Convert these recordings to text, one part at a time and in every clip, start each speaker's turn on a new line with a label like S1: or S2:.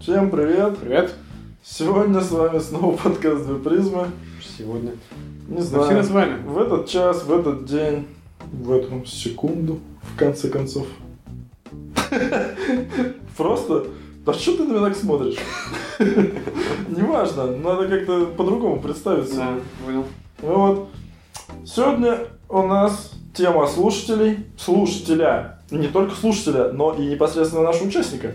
S1: Всем привет!
S2: Привет!
S1: Сегодня с вами снова подкаст «Две призмы».
S2: Сегодня.
S1: Не
S2: Ну,
S1: знаю,
S2: всегда с вами.
S1: в этот час, в этот день, в эту секунду, в конце концов. Просто, да что ты на меня так смотришь? Неважно, надо как-то по-другому представиться.
S2: Да, понял.
S1: Вот. Сегодня у нас тема слушателей, слушателя, не только слушателя, но и непосредственно нашего участника.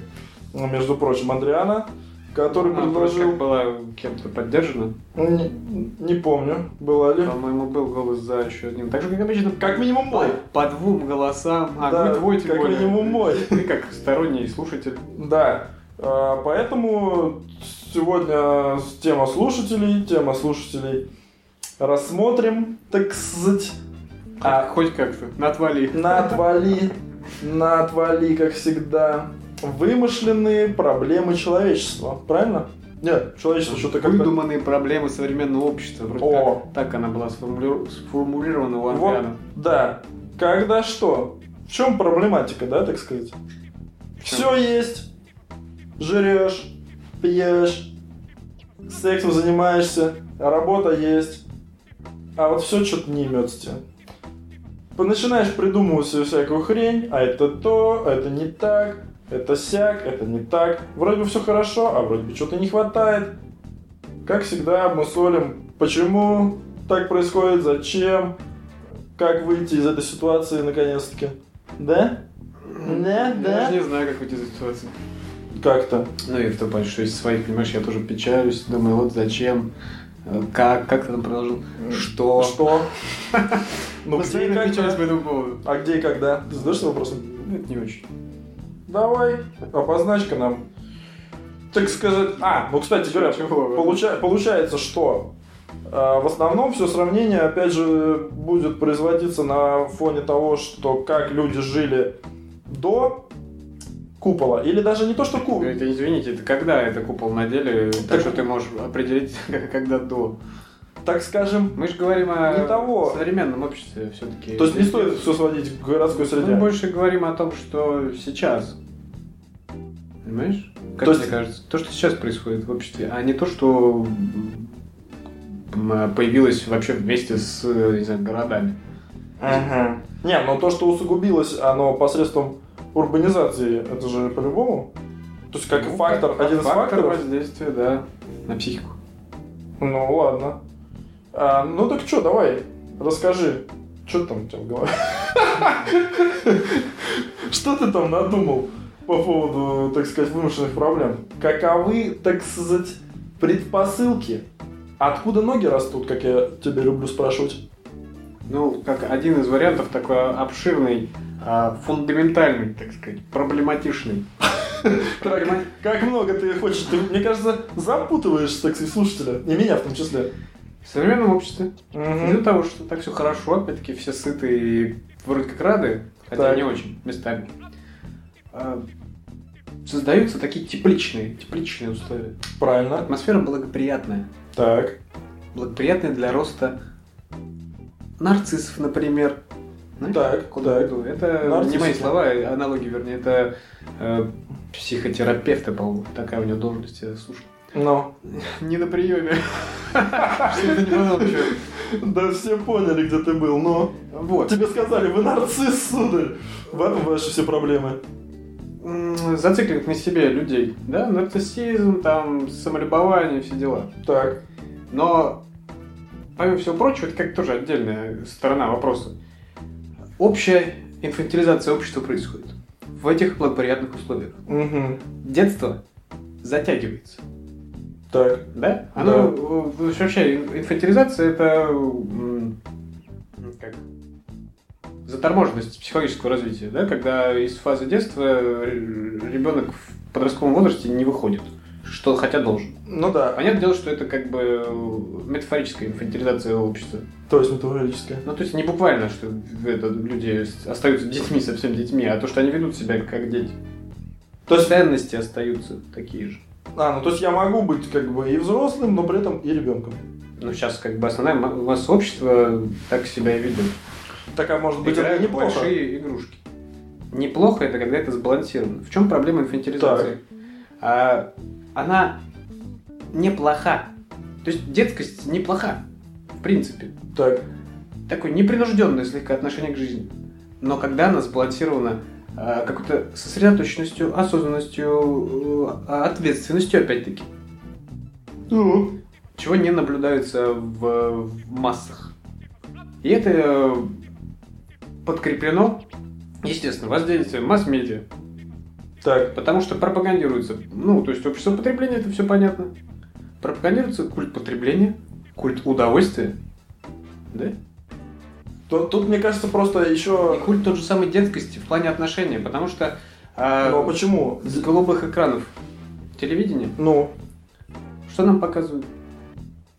S1: Ну, Между прочим, Андриана, который
S2: А, вроде
S1: предложил...
S2: была кем-то поддержана.
S1: Не, не помню, была ли.
S2: По-моему, был голос за еще одним. Так же, как обычно,
S1: Как минимум мой.
S2: по двум голосам. А,
S1: Да,
S2: вы двое, тем
S1: как
S2: более.
S1: минимум мой.
S2: Ты как сторонний слушатель.
S1: Да. А, Поэтому сегодня тема слушателей, тема слушателей рассмотрим, так сказать.
S2: А,
S1: А
S2: хоть как-то. На отвали.
S1: на отвали, на отвали, как всегда. Вымышленные проблемы человечества, правильно? Нет, человечество что-то как-то...
S2: Выдуманные проблемы современного общества. Вроде
S1: О.
S2: как так она была сформулиру- сформулирована у
S1: Вот, да. Когда что? В чем проблематика, да, так сказать? Все есть. Жрешь, пьешь, сексом занимаешься, работа есть. А вот все что-то не имется тебе. Начинаешь придумывать себе всякую хрень, а это то, а это не так, это сяк, это не так. Вроде бы все хорошо, а вроде бы что-то не хватает. Как всегда, мы солим, почему так происходит, зачем, как выйти из этой ситуации наконец-таки. Да? Да,
S2: Я
S1: да.
S2: даже не знаю, как выйти из этой ситуации.
S1: Как-то.
S2: Ну и в том плане, что из своих, понимаешь, я тоже печалюсь, думаю, вот зачем, э, как, как ты там продолжил, что.
S1: Что? Ну где и когда? А где и когда? Ты задаешься вопросом?
S2: Ну, это не очень.
S1: Давай, обозначь-ка нам. Так сказать... А, ну, кстати говоря, получа- получается, что э, в основном все сравнение, опять же, будет производиться на фоне того, что как люди жили до купола. Или даже не то, что купол.
S2: Это, извините, это когда это купол надели, так,
S1: Так-
S2: что ты можешь определить, когда до.
S1: Так скажем,
S2: Мы же говорим о
S1: Не того.
S2: современном обществе все-таки.
S1: то есть не стоит все сводить к городской среде.
S2: Мы больше говорим о том, что сейчас. Понимаешь? Как
S1: То есть-
S2: мне кажется, то, что сейчас происходит в обществе, а не то, что появилось вообще вместе с не знаю, городами.
S1: Ага. Не, но то, что усугубилось, оно посредством урбанизации, это же по-любому. То есть как
S2: Ну,
S1: фактор,
S2: как
S1: один из
S2: фактор
S1: факторов.
S2: воздействия, да, на психику.
S1: Ну ладно. А, ну так что, давай, расскажи, что там у тебя в голове? Что ты там надумал по поводу, так сказать, вымышленных проблем? Каковы, так сказать, предпосылки? Откуда ноги растут, как я тебя люблю спрашивать?
S2: Ну, как один из вариантов такой обширный, а, фундаментальный, так сказать, проблематичный.
S1: Как, много ты хочешь? Ты, мне кажется, запутываешь, так сказать, слушателя. И меня в том числе.
S2: В современном обществе, из-за того, что так все хорошо, опять-таки все сыты и вроде как рады, хотя не очень местами, создаются такие тепличные, тепличные условия.
S1: Правильно.
S2: Атмосфера благоприятная.
S1: Так.
S2: Благоприятная для роста нарциссов, например. Знаешь,
S1: Так,
S2: куда
S1: так.
S2: я иду? Это не
S1: Нарциссы.
S2: мои слова, а аналогии, вернее, это э, психотерапевта, по-моему, такая у него должность, я слушал.
S1: Ну.
S2: Не на приеме. Не.
S1: Да все поняли, где ты был, но...
S2: Вот.
S1: Тебе сказали, вы нарцисс, сударь. В этом ваши все проблемы.
S2: М, Зацикливать на себе людей, да, нарциссизм, там, самолюбование, все дела.
S1: Так.
S2: Но, помимо всего прочего, это как тоже отдельная сторона вопроса. Общая инфантилизация общества происходит в этих благоприятных условиях.
S1: Угу.
S2: Детство затягивается,
S1: Так.
S2: да? Оно, э, вообще, инфантилизация это как заторможенность психологического развития, да, когда из фазы детства ребенок в подростковом возрасте не выходит, что хотя должен.
S1: Ну да.
S2: Понятное дело, что это как бы метафорическая инфантилизация общества.
S1: То есть метафорическое.
S2: Ну, то есть не буквально, что это, люди остаются детьми, совсем детьми, а то, что они ведут себя как дети.
S1: То есть,
S2: Ценности остаются такие же.
S1: а, ну то есть я могу быть как бы и взрослым, но при этом и ребенком.
S2: Ну, сейчас как бы основная ма- масса общества так себя и ведет.
S1: Так, а может быть, это
S2: Играют в
S1: неплохо?
S2: большие игрушки. Неплохо это, когда это сбалансировано. В чем проблема инфантилизации? А она неплоха. То есть детскость неплоха, в принципе.
S1: Так.
S2: Такое непринужденное слегка отношение к жизни. Но когда она сбалансирована э, какой-то сосредоточенностью, осознанностью, э, ответственностью, опять-таки,
S1: Ну.
S2: чего не наблюдается в, в массах. И это э, подкреплено, естественно, воздействием масс-медиа.
S1: Так.
S2: Потому что пропагандируется, ну, то есть общество потребления, это все понятно. Пропагандируется культ потребления, культ удовольствия, да?
S1: Тут, тут, мне кажется, просто еще...
S2: И культ тот же самой детскости в плане отношения, потому что э,
S1: Ну, а почему?
S2: с голубых экранов телевидения
S1: Ну,
S2: что нам показывают?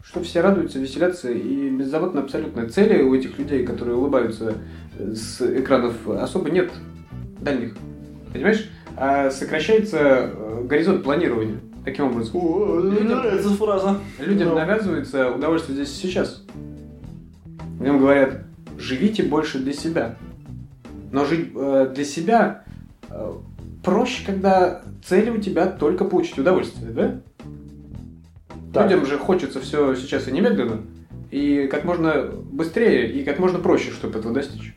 S2: Что все радуются, веселятся и беззаботно абсолютно. Цели у этих людей, которые улыбаются с экранов, особо нет дальних. Понимаешь? А сокращается э, горизонт планирования. Таким образом.
S1: о,
S2: Людям-
S1: нравится фраза.
S2: Людям
S1: Ну.
S2: навязывается удовольствие здесь и сейчас. Им говорят, живите больше для себя. Но жить э, для себя э, проще, когда цели у тебя только получить удовольствие, да?
S1: Так.
S2: Людям же хочется все сейчас и немедленно, и как можно быстрее, и как можно проще, чтобы этого достичь.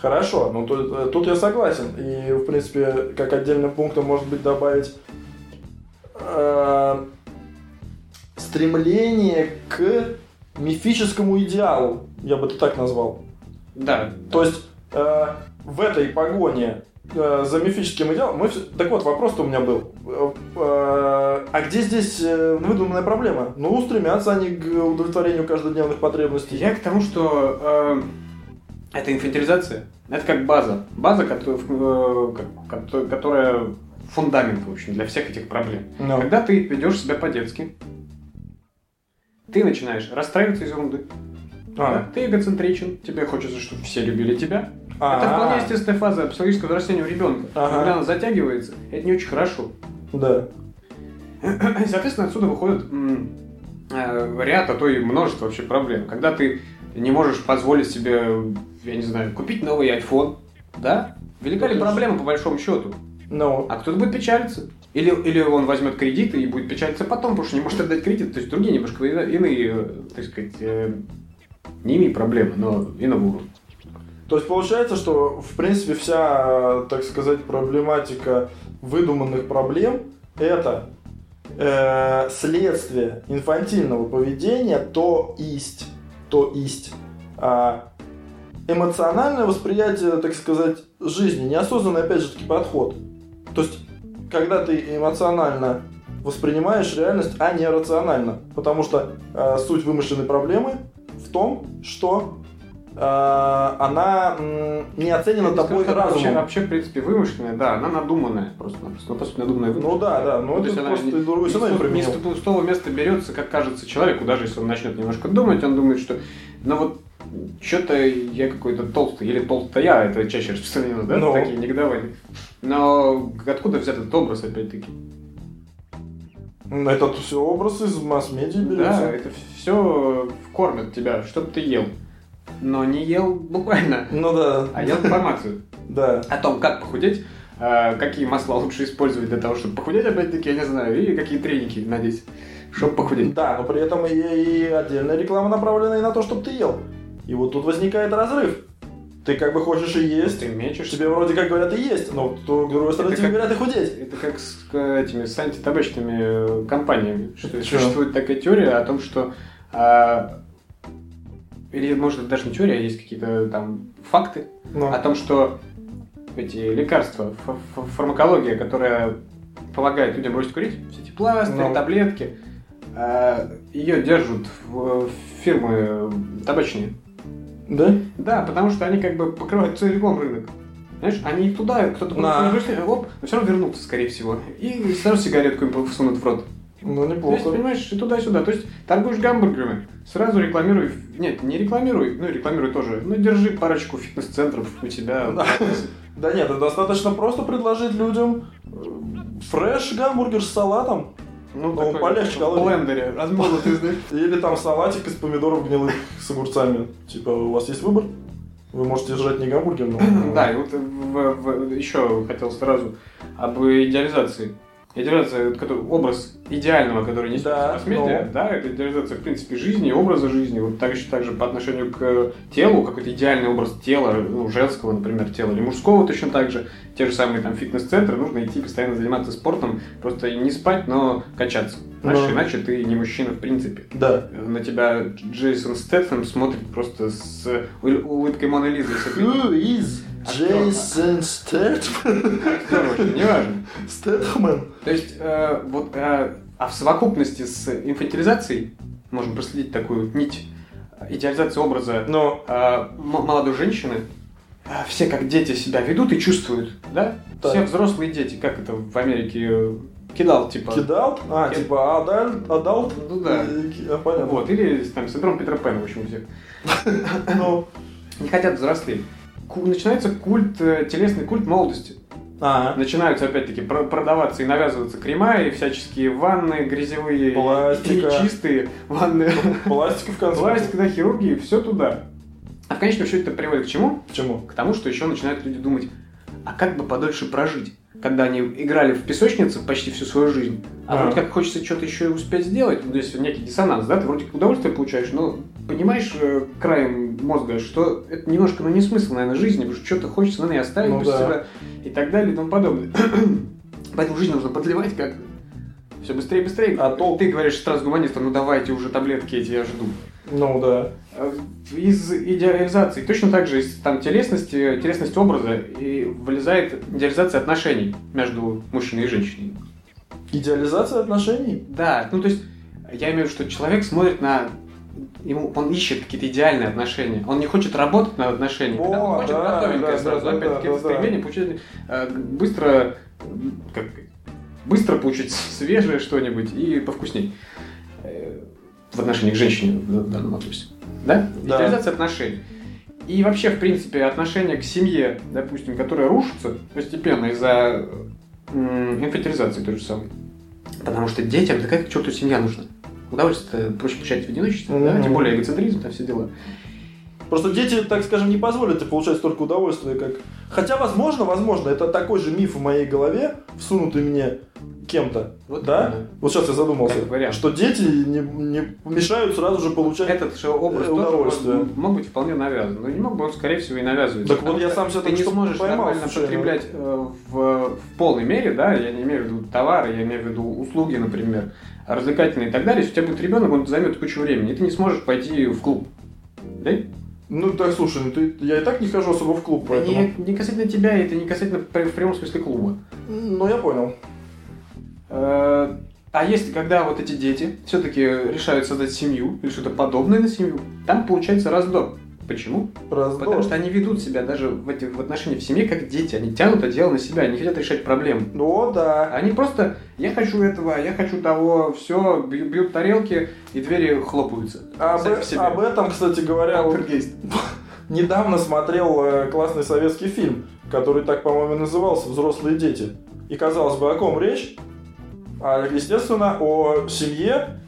S1: Хорошо, ну тут, э, тут я согласен. И, в принципе, как отдельным пунктом может быть добавить э, стремление к мифическому идеалу, я бы это так назвал.
S2: Да,
S1: То есть э, в этой погоне э, за мифическим идеалом мы. Так вот, вопрос-то у меня был. Э, э, а где здесь э, выдуманная проблема? Ну, стремятся они к удовлетворению каждодневных потребностей.
S2: Я к тому, что э, это инфантилизация. Это как база. База, которая, э, которая фундамент, в общем, для всех этих проблем.
S1: Ну,
S2: Когда ты ведешь себя по-детски, ты начинаешь расстраиваться из ерунды.
S1: а,
S2: Да? Ты эгоцентричен, тебе хочется, чтобы все любили тебя.
S1: а,
S2: Это вполне естественная фаза психологического взросления у ребенка.
S1: Ага.
S2: Когда она затягивается, это не очень хорошо.
S1: Да.
S2: Соответственно, отсюда выходит э, ряд, а то и множество вообще проблем. Когда ты не можешь позволить себе, я не знаю, купить новый iPhone, да? Велика ли проблема по большому счету?
S1: Ну,
S2: А кто-то будет печалиться. Или, или он возьмет кредит и будет печалиться потом, потому что не может отдать кредит. То есть другие немножко иные, так сказать, э, не иные проблемы, но иного уровня.
S1: То есть получается, что в принципе вся, так сказать, проблематика выдуманных проблем это э, следствие инфантильного поведения, то есть, то есть а, эмоциональное восприятие, так сказать, жизни, неосознанный, опять же таки, подход. То есть, когда ты эмоционально воспринимаешь реальность, а не рационально. Потому что э, суть вымышленной проблемы в том, что она м, не оценена
S2: Я
S1: тобой
S2: что Вообще,
S1: разумом.
S2: вообще, в принципе, вымышленная, да, она надуманная просто. Просто, просто надуманная
S1: Ну да, да, ну
S2: То
S1: это
S2: есть она
S1: просто
S2: не-
S1: другой
S2: не
S1: синоним
S2: с- не
S1: применил.
S2: с пустого места берется, как кажется человеку, даже если он начнет немножко думать, он думает, что ну вот что-то я какой-то толстый, или толстая, это чаще распространено, да,
S1: Ну.
S2: такие негодования. Но откуда взят этот образ, опять-таки?
S1: Ну, Это все образ из масс-медиа
S2: Да,
S1: берется.
S2: это все кормят тебя, чтобы ты ел. Но не ел буквально,
S1: Ну да,
S2: а ел информацию
S1: да.
S2: о том, как похудеть, э, какие масла лучше использовать для того, чтобы похудеть, опять-таки, я не знаю, и какие треники надеть, чтобы похудеть.
S1: Да, но при этом и, и отдельная реклама направлена и на то, чтобы ты ел. И вот тут возникает разрыв. Ты как бы хочешь и есть,
S2: Ты мечешь
S1: тебе вроде как говорят и есть, но то, с другой стороны
S2: Это
S1: тебе
S2: как-
S1: говорят и худеть.
S2: Это как с этими с антитабачными э, компаниями. Что
S1: Чё?
S2: существует такая теория о том, что а, или может даже не теория, а есть какие-то там факты
S1: Ну,
S2: о том, что эти лекарства, фа- фа- фармакология, которая помогает людям бросить курить, все эти пластыри,
S1: Ну.
S2: таблетки, а, ее держат в- фирмы табачные.
S1: да?
S2: Да, потому что они как бы покрывают целиком рынок. Знаешь, они туда, кто-то пришли, оп, но все равно вернутся, скорее всего. И сразу сигаретку им всунут в рот.
S1: Ну,
S2: То есть,
S1: неплохо.
S2: понимаешь, и туда-сюда. То есть, торгуешь гамбургерами, сразу рекламируй. Нет, не рекламируй, ну рекламируй тоже. Ну, держи парочку фитнес-центров у тебя.
S1: Да. Нет, это достаточно просто предложить людям э, фреш гамбургер с салатом.
S2: Ну,
S1: Ну,
S2: такой,
S1: полегче
S2: в блендере, размолотый, знаешь.
S1: Или там салатик из помидоров гнилых с огурцами. Типа, у вас есть выбор? Вы можете жрать не гамбургер, но...
S2: Да, и вот еще хотел сразу об идеализации Идеализация, который, образ идеального, который несет
S1: Да,
S2: масс-медиа,
S1: ну.
S2: да, это идеализация, в принципе, жизни, образа жизни. Вот так, еще также по отношению к телу, какой-то идеальный образ тела, ну, женского, например, тела, или мужского точно так же. Те же самые там фитнес-центры, нужно идти постоянно заниматься спортом, просто не спать, но качаться. Знаешь,
S1: Ну.
S2: иначе ты не мужчина в принципе.
S1: Да.
S2: На тебя Джейсон Стэтхэм смотрит просто с ул- улыбкой Моны Лизы. если
S1: Джейсон Стэтхэм?
S2: Короче, неважно.
S1: Стэтхэм?
S2: То есть, э, вот, э, а в совокупности с инфантилизацией можем проследить такую нить э, идеализации образа
S1: Но
S2: э, молодой женщины. Э, Все как дети себя ведут и чувствуют, да?
S1: Так.
S2: Все взрослые дети, как это в Америке э, кидал, типа.
S1: кидал? А,
S2: Kid-
S1: типа adult? Adult?
S2: Ну да.
S1: И- ки- а, Понятно.
S2: Вот, или там синдром Питера Пэна, в общем, у всех.
S1: Ну,
S2: Не хотят взрослеть. Начинается культ, э, телесный культ молодости.
S1: а,
S2: Начинаются опять-таки про- продаваться и навязываться крема и всяческие ванны грязевые
S1: Пластика.
S2: и чистые ванны.
S1: пластика в конце.
S2: Пластик, да, хирургии, все туда. А в конечном счете это приводит к чему?
S1: Почему?
S2: К тому, что еще начинают люди думать, а как бы подольше прожить? Когда они играли в песочнице почти всю свою жизнь, а
S1: А.
S2: вроде как хочется что-то еще и успеть сделать, ну, то есть некий диссонанс, да, ты вроде удовольствие получаешь, но понимаешь э, краем мозга, что это немножко, ну, не смысл, наверное, жизни, потому что что-то хочется, наверное, оставить
S1: Ну
S2: после
S1: да.
S2: себя и так далее и тому подобное. Поэтому жизнь нужно подливать как-то. Все быстрее быстрее.
S1: А то-
S2: Ты говоришь трансгуманистам, ну давайте уже таблетки эти, я жду.
S1: Ну да.
S2: Э, Из идеализации, точно так же из там, телесности, телесность образа и вылезает идеализация отношений между мужчиной и женщиной.
S1: Идеализация отношений?
S2: Да, ну то есть я имею в виду, что человек смотрит на ему, он ищет какие-то идеальные отношения. Он не хочет работать над отношениями. да, он хочет
S1: да,
S2: готовенькое
S1: да,
S2: сразу.
S1: да, да,
S2: Опять-таки,
S1: да,
S2: это
S1: да.
S2: стремление получить э, быстро, как, быстро получить свежее что-нибудь и повкусней. Э, В отношении к женщине в данном вопросе. Да?
S1: Да.
S2: Идеализация отношений. И вообще, в принципе, отношение к семье, допустим, которое рушится постепенно из-за инфантилизации той же самой. Потому что детям такая к черту семья нужна. Удовольствие проще получать в одиночестве, да?
S1: Мгм.
S2: тем более эгоцентризм, там все дела.
S1: Просто дети, так скажем, не позволят тебе получать столько удовольствия, как... Хотя, возможно, возможно, это такой же миф в моей голове, всунутый мне кем-то.
S2: Вот
S1: да?
S2: именно.
S1: Вот сейчас я задумался, что дети не, не мешают сразу же получать...
S2: Этот же образ
S1: Э,
S2: тоже
S1: удовольствие.
S2: мог, мог быть вполне навязан. Но не мог бы он, скорее всего, и навязывать.
S1: Так вот я сам себя
S2: ты не
S1: что
S2: сможешь
S1: поймал
S2: нормально
S1: случайно.
S2: потреблять э, в, в полной мере, да, я не имею в виду товары, я имею в виду услуги, например, развлекательные и так далее. Если у тебя будет ребенок, он займет кучу времени, и ты не сможешь пойти в клуб. Да?
S1: Ну так, слушай, ну ты, я и так не хожу особо в клуб,
S2: Это
S1: поэтому...
S2: не, не касательно тебя, это не касательно в прямом смысле клуба.
S1: Ну, я понял.
S2: Э, А если когда вот эти дети все-таки решают создать семью или что-то подобное на семью, там получается раздор. Почему?
S1: Раздор.
S2: Потому что они ведут себя даже в этих в отношениях в семье как дети. Они тянут это дело на себя, они хотят решать проблемы.
S1: Ну, да.
S2: Они просто «я хочу этого, я хочу того», все, бьют тарелки и двери хлопаются.
S1: Об, об этом, кстати говоря, вот недавно смотрел э, классный советский фильм, который так, по-моему, назывался «Взрослые дети». И, казалось бы, о ком речь? А, естественно, о семье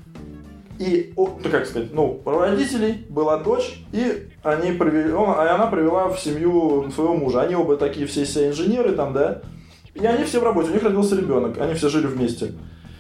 S1: и, ну, как сказать, ну, у родителей была дочь, и они привели, он, и она привела в семью своего мужа. Они оба такие все, все инженеры там, да? И они все в работе, у них родился ребенок, они все жили вместе.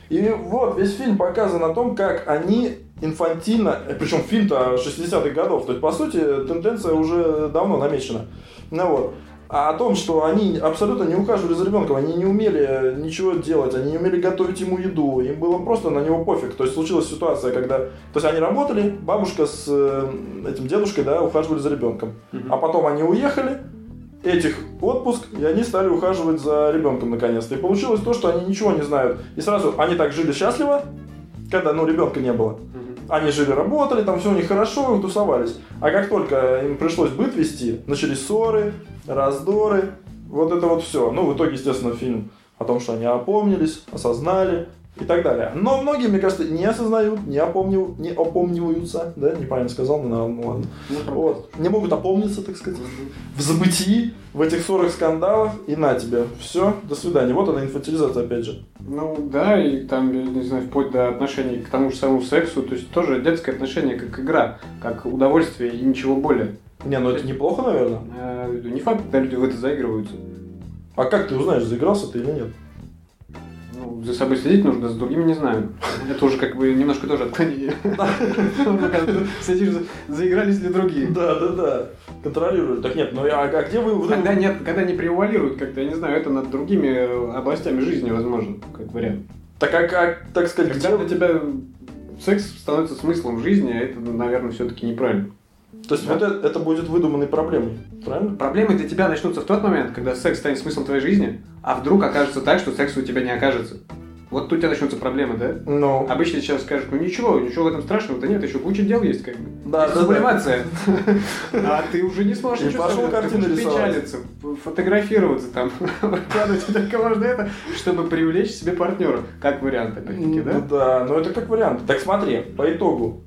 S1: И вот весь фильм показан о том, как они инфантильно, э, причем фильм-то 60-х годов, то есть, по сути, тенденция уже давно намечена. Ну вот. А о том, что они абсолютно не ухаживали за ребенком, они не умели ничего делать, они не умели готовить ему еду, им было просто на него пофиг. То есть случилась ситуация, когда... То есть они работали, бабушка с э, этим дедушкой, да, ухаживали за ребенком. А потом они уехали, этих отпуск, и они стали ухаживать за ребенком наконец-то. И получилось то, что они ничего не знают. И сразу они так жили счастливо, когда, ну, ребенка не было. Они жили, работали, там все у них хорошо, тусовались. А как только им пришлось быт вести, начались ссоры, раздоры, вот это вот все. Ну, в итоге, естественно, фильм о том, что они опомнились, осознали и так далее. Но многие, мне кажется, не осознают, не, опомнил, не опомниваются, да, неправильно сказал, ну, ну ладно. Вот. Не могут опомниться, так сказать, в забытии, в этих ссорах, скандалах, и на тебе. Все, до свидания. Вот она инфантилизация, опять же.
S2: Ну да, и там, я не знаю, вплоть до отношений к тому же самому сексу, то есть тоже детское отношение как игра, как удовольствие и ничего более.
S1: Не, ну это неплохо, наверное.
S2: Э, Не факт, когда люди в это заигрываются.
S1: А как ты узнаешь, заигрался ты или нет?
S2: За собой следить нужно, за другими не знаю. Это уже как бы немножко тоже отклонение. Следишь, заигрались ли другие.
S1: Да, да, да. Контролируют. Так нет, ну а, а где вы...
S2: Когда нет, когда не превалирует как-то, я не знаю, это над другими э, областями жизни возможно, как вариант.
S1: Так а как, так сказать.
S2: Когда для тебя секс становится смыслом жизни, а это, наверное, все-таки неправильно.
S1: То есть вот это, это будет выдуманной проблемой, правильно?
S2: Проблемы для тебя начнутся в тот момент, когда секс станет смыслом твоей жизни, а вдруг окажется так, что секса у тебя не окажется. Вот тут у тебя начнутся проблемы, да?
S1: Ну,
S2: Обычно сейчас скажут, ну ничего, ничего в этом страшного-то нет, еще куча дел есть, как бы.
S1: Да,
S2: Есть
S1: да, да.
S2: сублимация. А ты уже не сможешь
S1: И
S2: ничего
S1: пошел рисовать.
S2: печалиться, фотографироваться там, выкладывать только можно это, чтобы привлечь себе партнера, как вариант, опять-таки,
S1: ну
S2: да?
S1: да, но это как вариант. Так смотри, по итогу.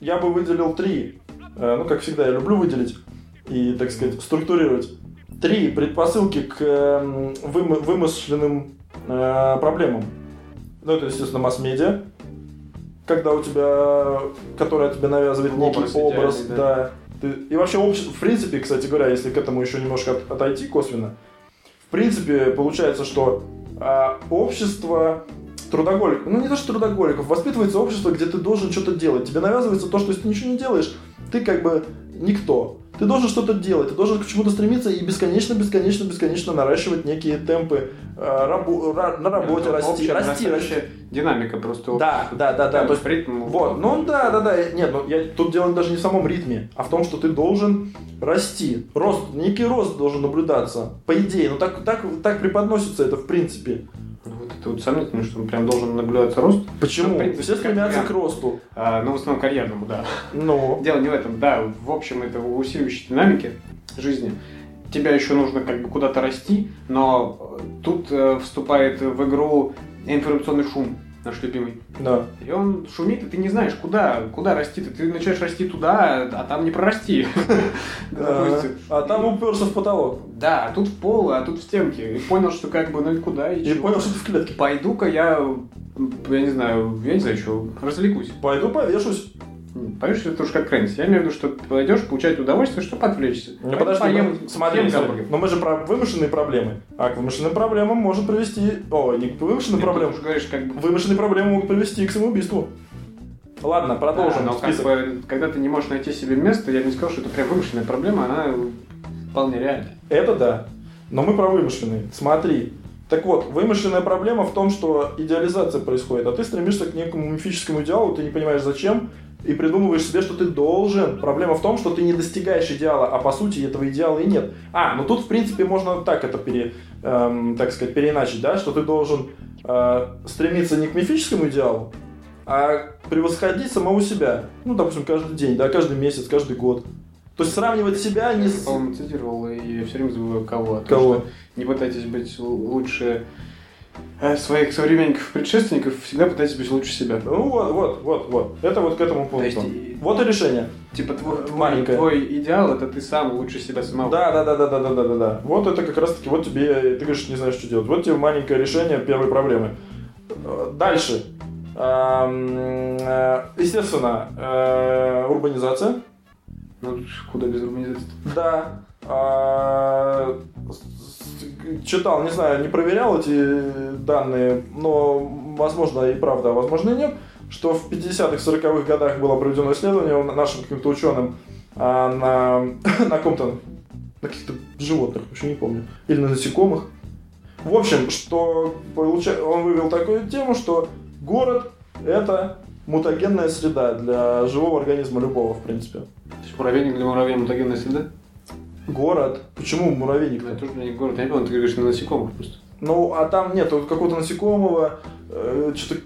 S1: Я бы выделил три. Э, Ну, как всегда, я люблю выделить и, так сказать, структурировать. Три предпосылки к эм, вымо- вымышленным э, проблемам. Ну, это, естественно, масс-медиа. Когда у тебя, которая тебе навязывает некий
S2: Образ
S1: образ,
S2: идеальный,
S1: да. Ты- и вообще, общество, в принципе, кстати говоря, если к этому еще немножко от- отойти косвенно, в принципе, получается, что а, общество трудоголиков, ну не то что трудоголиков, воспитывается общество, где ты должен что-то делать. Тебе навязывается то, что если ты ничего не делаешь, ты как бы никто. Ты должен что-то делать, ты должен к чему-то стремиться и бесконечно, бесконечно, бесконечно наращивать некие темпы а, рабо- ра- на работе,
S2: Это
S1: расти,
S2: общая
S1: расти, расти.
S2: Динамика просто.
S1: Да, да, да, да. То есть
S2: ритм.
S1: вот, ну да, да, да. Нет, ну я тут дело даже не в самом ритме, а в том, что ты должен расти. Рост, некий рост должен наблюдаться. По идее, ну так, так, так преподносится это в принципе.
S2: Вот это вот сомнительно, что прям должен наблюдаться рост.
S1: Почему?
S2: Ну, принципе,
S1: Все стремятся к росту.
S2: А, ну, в основном карьерному, да.
S1: Ну,
S2: Дело не в этом, да, в общем, это в усиливающей динамике жизни. Тебя еще нужно как бы куда-то расти, но тут э, вступает в игру информационный шум, наш любимый.
S1: да.
S2: И он шумит, и ты не знаешь, куда, куда расти. Ты, ты начинаешь расти туда, а там не прорасти.
S1: А там уперся в потолок.
S2: Да, а тут в пол, а тут в стенке. И понял, что как бы, ну и куда, и
S1: понял, что ты в клетке.
S2: Пойду-ка я, я не знаю, я не знаю, что, развлекусь.
S1: Пойду повешусь.
S2: Понимаешь, это уж как крайность. Я имею в виду, что пойдешь получать удовольствие, чтобы отвлечься.
S1: Ну подожди,
S2: поем-
S1: мы- смотри,
S2: поем
S1: смотри. но мы же про вымышленные проблемы. А к вымышленным проблемам может привести... О, не к вымышленным
S2: Ты
S1: проблемам.
S2: говоришь, как бы...
S1: Вымышленные проблемы могут привести к самоубийству. Ладно, продолжим
S2: Да, но как
S1: список.
S2: бы, когда ты не можешь найти себе место, я бы не сказал, что это прям вымышленная проблема, она вполне реальная.
S1: Это да. Но мы про вымышленные. Смотри. Так вот, вымышленная проблема в том, что идеализация происходит, а ты стремишься к некому мифическому идеалу, ты не понимаешь зачем, и придумываешь себе, что ты должен. Проблема в том, что ты не достигаешь идеала, а по сути этого идеала и нет. А, ну тут в принципе можно так это пере, эм, так сказать, переиначить, да, что ты должен э, стремиться не к мифическому идеалу, а превосходить самого себя. Ну, допустим, каждый день, да, каждый месяц, каждый год. То есть сравнивать себя не
S2: Я,
S1: с...
S2: по-моему, цитировал, и я все время забываю кого. том,
S1: Кого?
S2: Не пытайтесь быть лучше своих современников, предшественников, всегда пытайтесь быть лучше себя.
S1: Ну вот, вот, вот, вот. Это вот к этому
S2: То есть,
S1: пункту. Вот и решение.
S2: типа, твой, твой,
S1: Маленькое.
S2: твой идеал это ты сам лучше себя самого.
S1: Да, да, да, да, да, да, да, да, да. Вот это как раз таки, вот тебе, ты говоришь, не знаешь, что делать. Вот тебе маленькое решение первой проблемы. Э, Дальше. Эм, э, Естественно, э, урбанизация.
S2: Ну, куда без урбанизации?
S1: Да. Читал, не знаю, не проверял эти данные, но возможно и правда, а возможно и нет, что в 50-х, 40-х годах было проведено исследование нашим каким-то ученым а, на, на ком-то, на каких-то животных, вообще не помню, или на насекомых. В общем, что получа- он вывел такую тему, что город это мутагенная среда для живого организма любого, в принципе.
S2: То есть муравейник для муравья мутагенная среда?
S1: Город. Почему муравейник?
S2: Это тоже не город, я не понял, ты говоришь на насекомых просто.
S1: Ну, а там нет вот какого-то насекомого, э, что-то...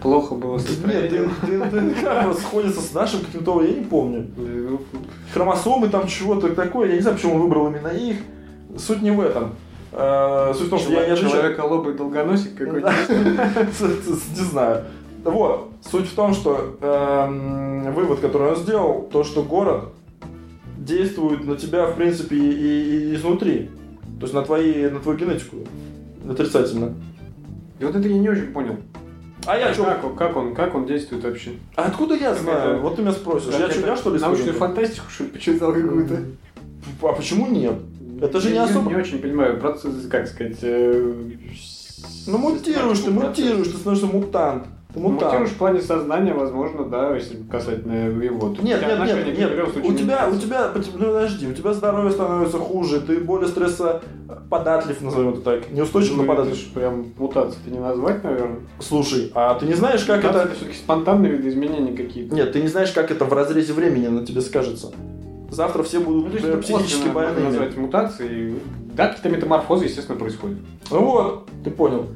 S2: Плохо было
S1: Нет,
S2: состояние.
S1: ДНК сходится с нашим каким-то, я не помню.
S2: Ну,
S1: Хромосомы там чего-то такое, я не знаю, почему он выбрал именно их. Суть не в этом. Э, Суть в том, что я не отвечаю.
S2: Человека лобый долгоносик какой-то.
S1: Не знаю. Вот. Суть в том, что эм, вывод, который он сделал, то, что город действует на тебя, в принципе, и, и- и изнутри. То есть на, твои, на твою генетику. Отрицательно.
S2: И вот это я не очень понял.
S1: А я что?
S2: Как, он- как он, как он действует вообще?
S1: А откуда я знаю?
S2: это-
S1: Вот ты меня спросишь.
S2: Как
S1: Я что, я что ли
S2: Научную фантастику, что ли, почитал какую-то?
S1: А почему нет? Это же не
S2: Я
S1: особо...
S2: Не очень понимаю процесс, как сказать... э,
S1: Ну мутируешь ты, мутируешь, ты становишься мутант. Ты
S2: Ну,
S1: мутант.
S2: Мутируешь в плане сознания, возможно, да, если касательно его. Тут
S1: Нет, нет, нет, нет.
S2: случаю
S1: У тебя, у тебя, ну, подожди, у тебя здоровье становится хуже, ты более стрессоподатлив, назовем это так. Неустойчив, но
S2: Ну,
S1: податлив.
S2: это прям мутации-то не назвать, наверное.
S1: Слушай, а ты не знаешь, как
S2: Мутации
S1: это...
S2: все-таки спонтанные видоизменения какие-то.
S1: Нет, ты не знаешь, как это в разрезе времени на тебе скажется. Завтра все будут
S2: Ну, есть
S1: э,
S2: это
S1: психически больными.
S2: назвать мутацией. Да, какие-то метаморфозы, естественно, происходят.
S1: Ну вот, ты понял.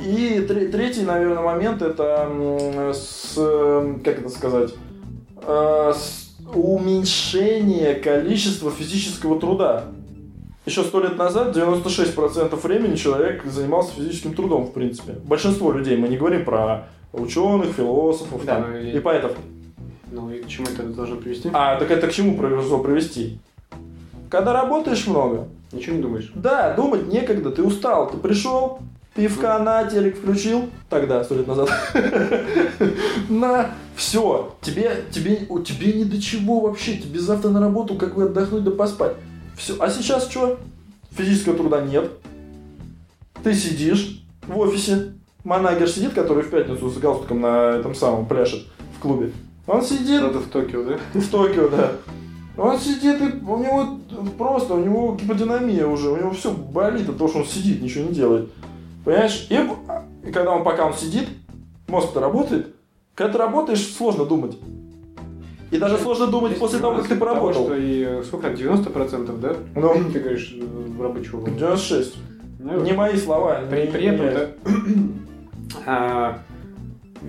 S1: И тре- третий, наверное, момент это с, э, как это сказать, э, с уменьшение количества физического труда. Еще сто лет назад 96% времени человек занимался физическим трудом, в принципе. Большинство людей, мы не говорим про ученых, философов
S2: Да,
S1: там,
S2: ну и-
S1: и поэтов.
S2: Ну и к чему это должно привести?
S1: А, так это к чему произошло привести? Когда работаешь много,
S2: Ничего не думаешь?
S1: да, думать некогда, ты устал, ты пришел, пивка на телек включил, тогда, сто лет назад, на, все, тебе, тебе, у тебе ни до чего вообще, тебе завтра на работу, как бы отдохнуть да поспать. Все, а сейчас что? Физического труда нет. Ты сидишь в офисе, манагер сидит, который в пятницу с галстуком на этом самом пляшет в клубе. Он сидит,
S2: Надо в Токио, да?
S1: в Токио, да. Он сидит, и у него просто, у него гиподинамия уже, у него все болит от того, что он сидит, ничего не делает. Понимаешь? И, и когда он, пока он сидит, мозг-то работает. Когда ты работаешь, сложно думать. И даже сложно думать после того, как ты
S2: нюансы того,
S1: поработал.
S2: что и сколько, 90%, да?
S1: Ну.
S2: Ты говоришь, э, рабочего времени.
S1: 96.
S2: Ну,
S1: Не мои слова.
S2: При, при этом, да, а,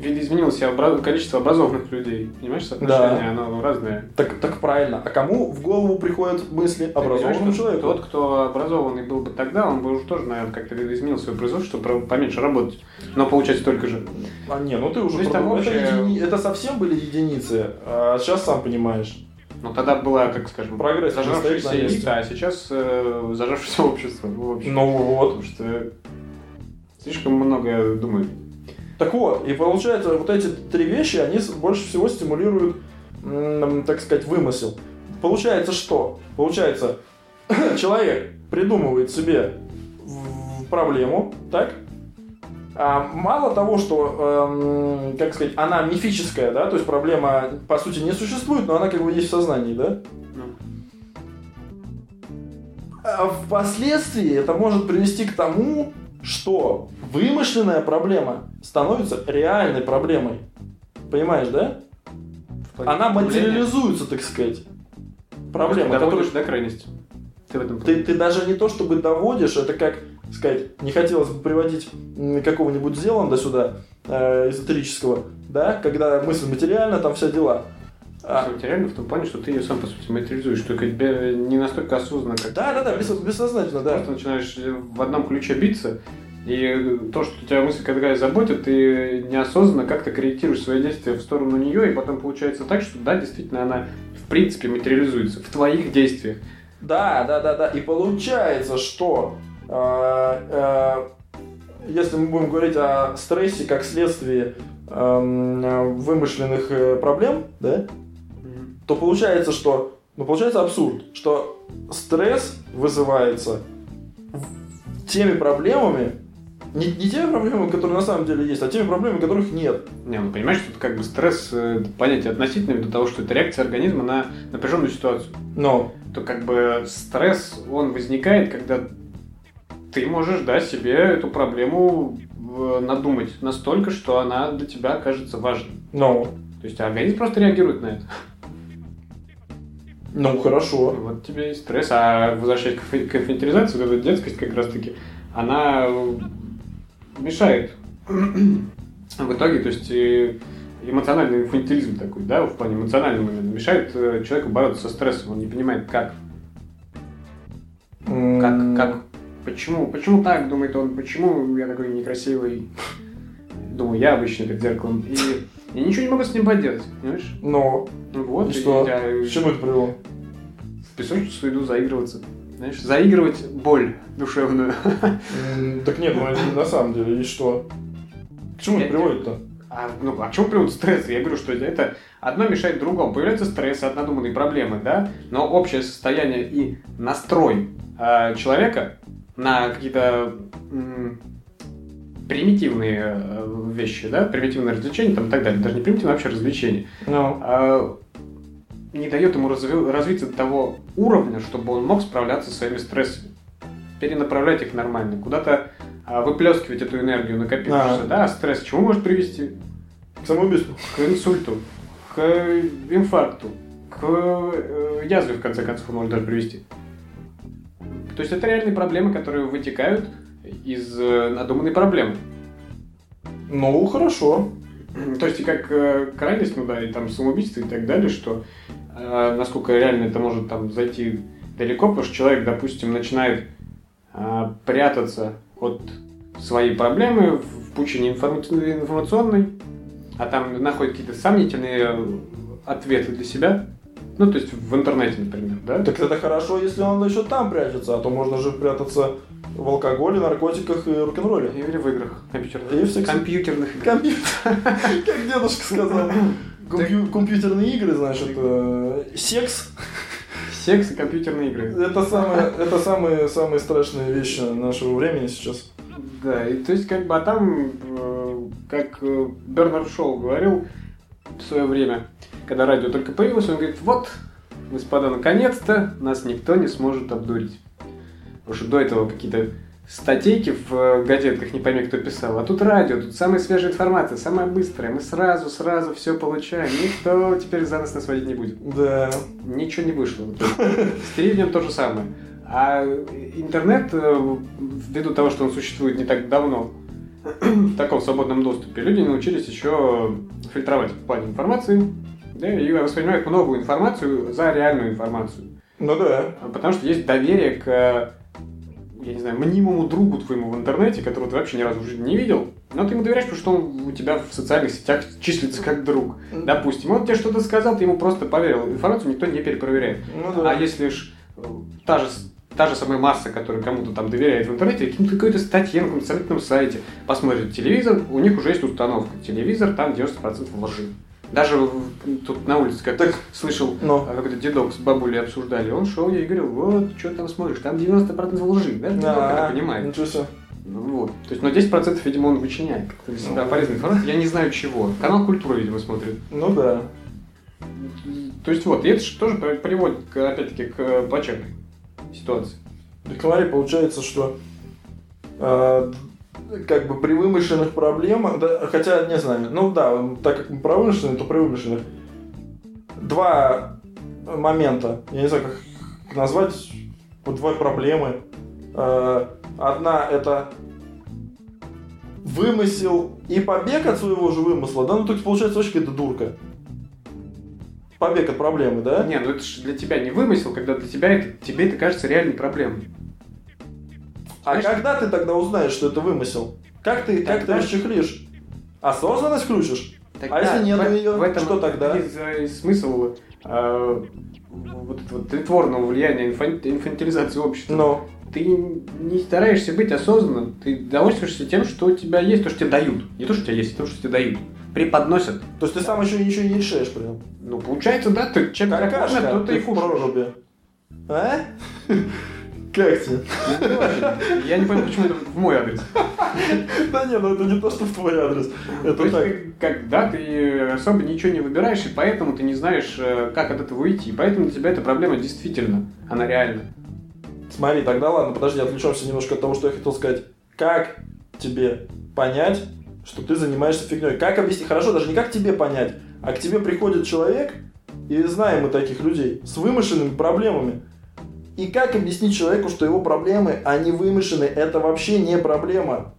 S2: видоизменилось количество образованных людей. Понимаешь, соотношение, оно разное.
S1: Так, так правильно. А кому в голову приходят мысли образованному человеку?
S2: Тот, кто образованный был бы тогда, он бы уже тоже, наверное, как-то видоизменил свое производство, чтобы поменьше работать. Но получать столько же.
S1: А не, ну ты уже
S2: То есть там
S1: продумал. это, едини- это совсем были единицы, а сейчас сам понимаешь.
S2: Но тогда была, как скажем,
S1: Прогресс
S2: зажавшаяся элита, а сейчас э, зажавшееся общество. В общем.
S1: Ну вот.
S2: Потому что слишком много думают.
S1: Так вот, и получается, вот эти три вещи, они больше всего стимулируют, так сказать, вымысел. Получается что? Получается, человек придумывает себе проблему, так? А мало того, что, эм, как сказать, она мифическая, да, то есть проблема, по сути, не существует, но она как бы есть в сознании, да? А впоследствии это может привести к тому, что вымышленная проблема становится реальной проблемой. Понимаешь, да? Она материализуется, так сказать. Проблема,
S2: Ты
S1: которую
S2: доводишь до крайности. Ты в этом
S1: ты, ты даже не то чтобы доводишь, это как сказать, не хотелось бы приводить какого-нибудь Зеланда сюда, э, эзотерического, да, когда мысль материальна, там вся дела. А,
S2: Материально в том плане, что ты ее сам, по сути, материализуешь, только тебе не настолько осознанно, как...
S1: да, да, да, бес- бессознательно, да.
S2: Просто начинаешь в одном ключе биться, и то, что тебя мысль какая заботит, ты неосознанно как-то корректируешь свои действия в сторону нее, и потом получается так, что да, действительно, она в принципе материализуется в твоих действиях.
S1: Да, да, да, да. И получается, что э, э, если мы будем говорить о стрессе как следствии эм, э, вымышленных проблем, да, то получается, что, ну, получается абсурд, что стресс вызывается теми проблемами, не, не теми проблемами, которые на самом деле есть, а теми проблемами, которых нет.
S2: Не, ну понимаешь, что это как бы стресс, э, понятие относительное до того, что это реакция организма на напряженную ситуацию.
S1: Но,
S2: То как бы стресс, он возникает, когда ты можешь, да, себе эту проблему э, надумать настолько, что она для тебя окажется важной.
S1: но,
S2: То есть организм просто реагирует на это.
S1: Ну, хорошо.
S2: Вот тебе и стресс. А возвращаясь к к инфантилизации, вот эта детскость как раз таки, она э, мешает. В итоге, то есть э, эмоциональный инфантилизм такой, да, в плане эмоционального именно, мешает э, человеку бороться со стрессом. Он не понимает, как. Как, как, почему, почему так, думает он, почему я такой некрасивый, думаю, я обычно перед зеркалом, и я ничего не могу с ним поделать, понимаешь?
S1: Но,
S2: Ну вот,
S1: И что?
S2: я
S1: к чему это привело?
S2: в песочницу иду заигрываться, знаешь, заигрывать боль душевную.
S1: Так нет, ну на самом деле, и что? К чему это приводит-то?
S2: А, ну, а к чему приводит стресс? Я говорю, что это одно мешает другому. Появляется стресс от надуманной проблемы, да? Но общее состояние и настрой э, человека на какие-то м- примитивные э, вещи, да, примитивные развлечения там и так далее, даже не примитивные, а вообще развлечения,
S1: Ну,
S2: э, не дает ему разви- развиться до того уровня, чтобы он мог справляться со своими стрессами, перенаправлять их нормально, куда-то э, выплескивать эту энергию накопившуюся,
S1: Да.
S2: да, а стресс к чему может привести?
S1: к самоубийству.
S2: К инсульту, к инфаркту, к э, язве, в конце концов, он может даже привести. То есть это реальные проблемы, которые вытекают из э, надуманной проблемы.
S1: Ну, хорошо.
S2: То есть и как э, крайность, ну да, и там самоубийство и так далее, что э, насколько реально это может там зайти далеко, потому что человек, допустим, начинает э, прятаться от своей проблемы в пучине информа- информационной, а там находит какие-то сомнительные э, ответы для себя. Ну, то есть в интернете, например, да?
S1: Так это хорошо, если он еще там прячется, а то можно же прятаться в алкоголе, наркотиках и рок-н-ролле.
S2: Или в играх компьютерных.
S1: И в сексе.
S2: Компьютерных играх.
S1: Как дедушка сказал. Компью- Компьютерные игры, значит, э, секс.
S2: Секс и компьютерные игры.
S1: Это самые, это самые, самые страшные вещи нашего времени сейчас.
S2: Да, и то есть как бы, а там, э, как э, Бернард Шоу говорил в свое время, когда радио только появилось, он говорит, вот, господа, наконец-то нас никто не сможет обдурить. Потому что до этого какие-то статейки в э, газетках, не пойми, кто писал. А тут радио, тут самая свежая информация, самая быстрая. Мы сразу-сразу все получаем. Никто теперь за нас нас водить не будет.
S1: Да.
S2: Ничего не вышло. С телевидением то же самое. А интернет, э, ввиду того, что он существует не так давно, в таком свободном доступе, люди научились еще фильтровать в плане информации, да, и воспринимают новую информацию за реальную информацию.
S1: Ну да.
S2: Потому что есть доверие к, я не знаю, мнимому другу твоему в интернете, которого ты вообще ни разу в жизни не видел, но ты ему доверяешь, потому что он у тебя в социальных сетях числится как друг. Допустим, он тебе что-то сказал, ты ему просто поверил. Информацию никто не перепроверяет.
S1: Ну да.
S2: А если ж э, та же, та же самая масса, которая кому-то там доверяет в интернете, каким-то какой-то статье на каком-то сомнительном сайте, посмотрит телевизор, у них уже есть установка. Телевизор, там 90% лжи. Даже тут на улице как
S1: Так.
S2: слышал,
S1: Ну.
S2: а, какой-то дедок с бабулей обсуждали. Он шел, я и говорил, вот, что там смотришь, там 90% лжи. Даже дедок это понимает.
S1: Ничего себе.
S2: Ну вот. То есть, но 10% видимо, он вычиняет. Как-то для себя
S1: Ну.
S2: полезной информации. Я не знаю чего. Канал культуры, видимо, смотрит.
S1: Ну да.
S2: То есть вот, и это же тоже при- приводит, опять-таки, к э, плачевной ситуации.
S1: Так смотри, получается, что э, как бы при вымышленных проблемах, да, хотя не знаю, ну да, так как мы про вымышленные, то при вымышленных два момента, я не знаю, как их назвать, две проблемы. Э, одна это вымысел и побег от своего же вымысла, да, ну то есть получается очень какая-то дурка. Побег от проблемы, да?
S2: Не, ну это же для тебя не вымысел, когда для тебя это, тебе это кажется реальной проблемой.
S1: А
S2: Знаешь-
S1: когда ты тогда узнаешь, что это вымысел? Как ты, как ты
S2: Тогда-
S1: расчехлишь? Осознанность включишь?
S2: Тогда
S1: А если нет
S2: в,
S1: её,
S2: в этом
S1: что тогда?
S2: и смысл э, вот этого тлетворного влияния инфан- инфантилизации общества.
S1: Ну,
S2: Ты не стараешься быть осознанным, ты довольствуешься тем, что у тебя есть, то, что тебе дают. Не то, что у тебя есть, а то, что тебе дают. Преподносят.
S1: то есть ты сам еще ничего не решаешь прям.
S2: Ну, получается, да, ты чем
S1: Какашка,
S2: то ты и
S1: в проруби. А? Как тебе?
S2: Ну. Я не понимаю, почему это в мой адрес.
S1: Да не, ну это не то, что в твой адрес.
S2: То
S1: Это так.
S2: как- когда ты особо ничего не выбираешь, и поэтому ты не знаешь, э, как от этого выйти. И поэтому для тебя эта проблема действительно, она реальна.
S1: Смотри, тогда ладно, подожди, отвлечемся немножко от того, что я хотел сказать. Как тебе понять, что ты занимаешься фигней? Как объяснить? Хорошо, даже не как тебе понять, а к тебе приходит человек, и знаем мы таких людей, с вымышленными проблемами. И как объяснить человеку, что его проблемы, они вымышлены, это вообще не проблема?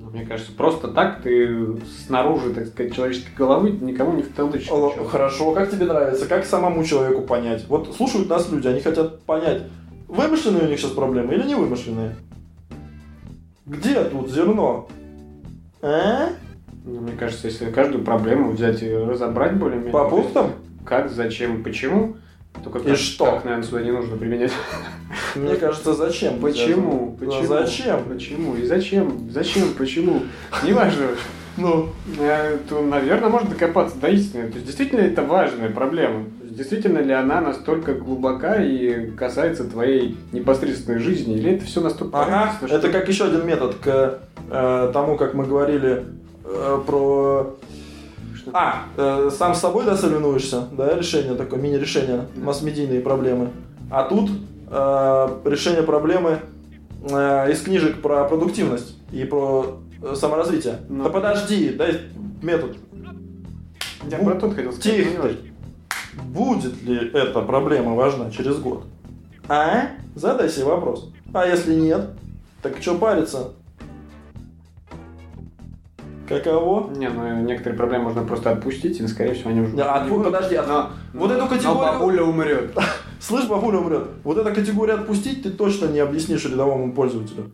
S2: Ну, Мне кажется, просто так ты снаружи, так сказать, человеческой головы никому не втолдычишь.
S1: Хорошо, как тебе нравится? Как самому человеку понять? Вот слушают нас люди, они хотят понять, вымышленные у них сейчас проблемы или не вымышленные? Где тут зерно? А?
S2: Ну, Мне кажется, если каждую проблему взять и разобрать более-менее.
S1: По пунктам?
S2: Как, зачем, почему. Только
S1: И
S2: так,
S1: что?
S2: так, наверное, сюда не нужно применять.
S1: Мне кажется, зачем?
S2: Почему?
S1: Ну,
S2: Почему?
S1: Зачем?
S2: Почему? И зачем? Зачем? Почему? Неважно.
S1: Ну,
S2: Э, то, наверное, можно докопаться до истины. То есть, действительно это важная проблема? Действительно ли она настолько глубока и касается твоей непосредственной жизни? Или это все настолько
S1: ага, это как еще один метод к э, тому, как мы говорили э, про... А, э, сам с собой, да, соревнуешься, да, решение такое, мини-решение, масс-медийные проблемы. А тут э, решение проблемы э, из книжек про продуктивность и про э, саморазвитие.
S2: Ну.
S1: Да подожди, дай метод.
S2: Я
S1: Бу-
S2: про тот хотел сказать.
S1: Тихо
S2: но.
S1: Будет ли эта проблема важна через год? А? Задай себе вопрос. А если нет, так что париться? Каково?
S2: Не, ну некоторые проблемы можно просто отпустить, и, скорее всего, они уже...
S1: Да, отпу-
S2: будут.
S1: подожди, от-
S2: Но-
S1: вот эту
S2: но
S1: категорию-
S2: бабуля умрет.
S1: Слышь, бабуля умрет. Вот эта категория отпустить ты точно не объяснишь рядовому пользователю.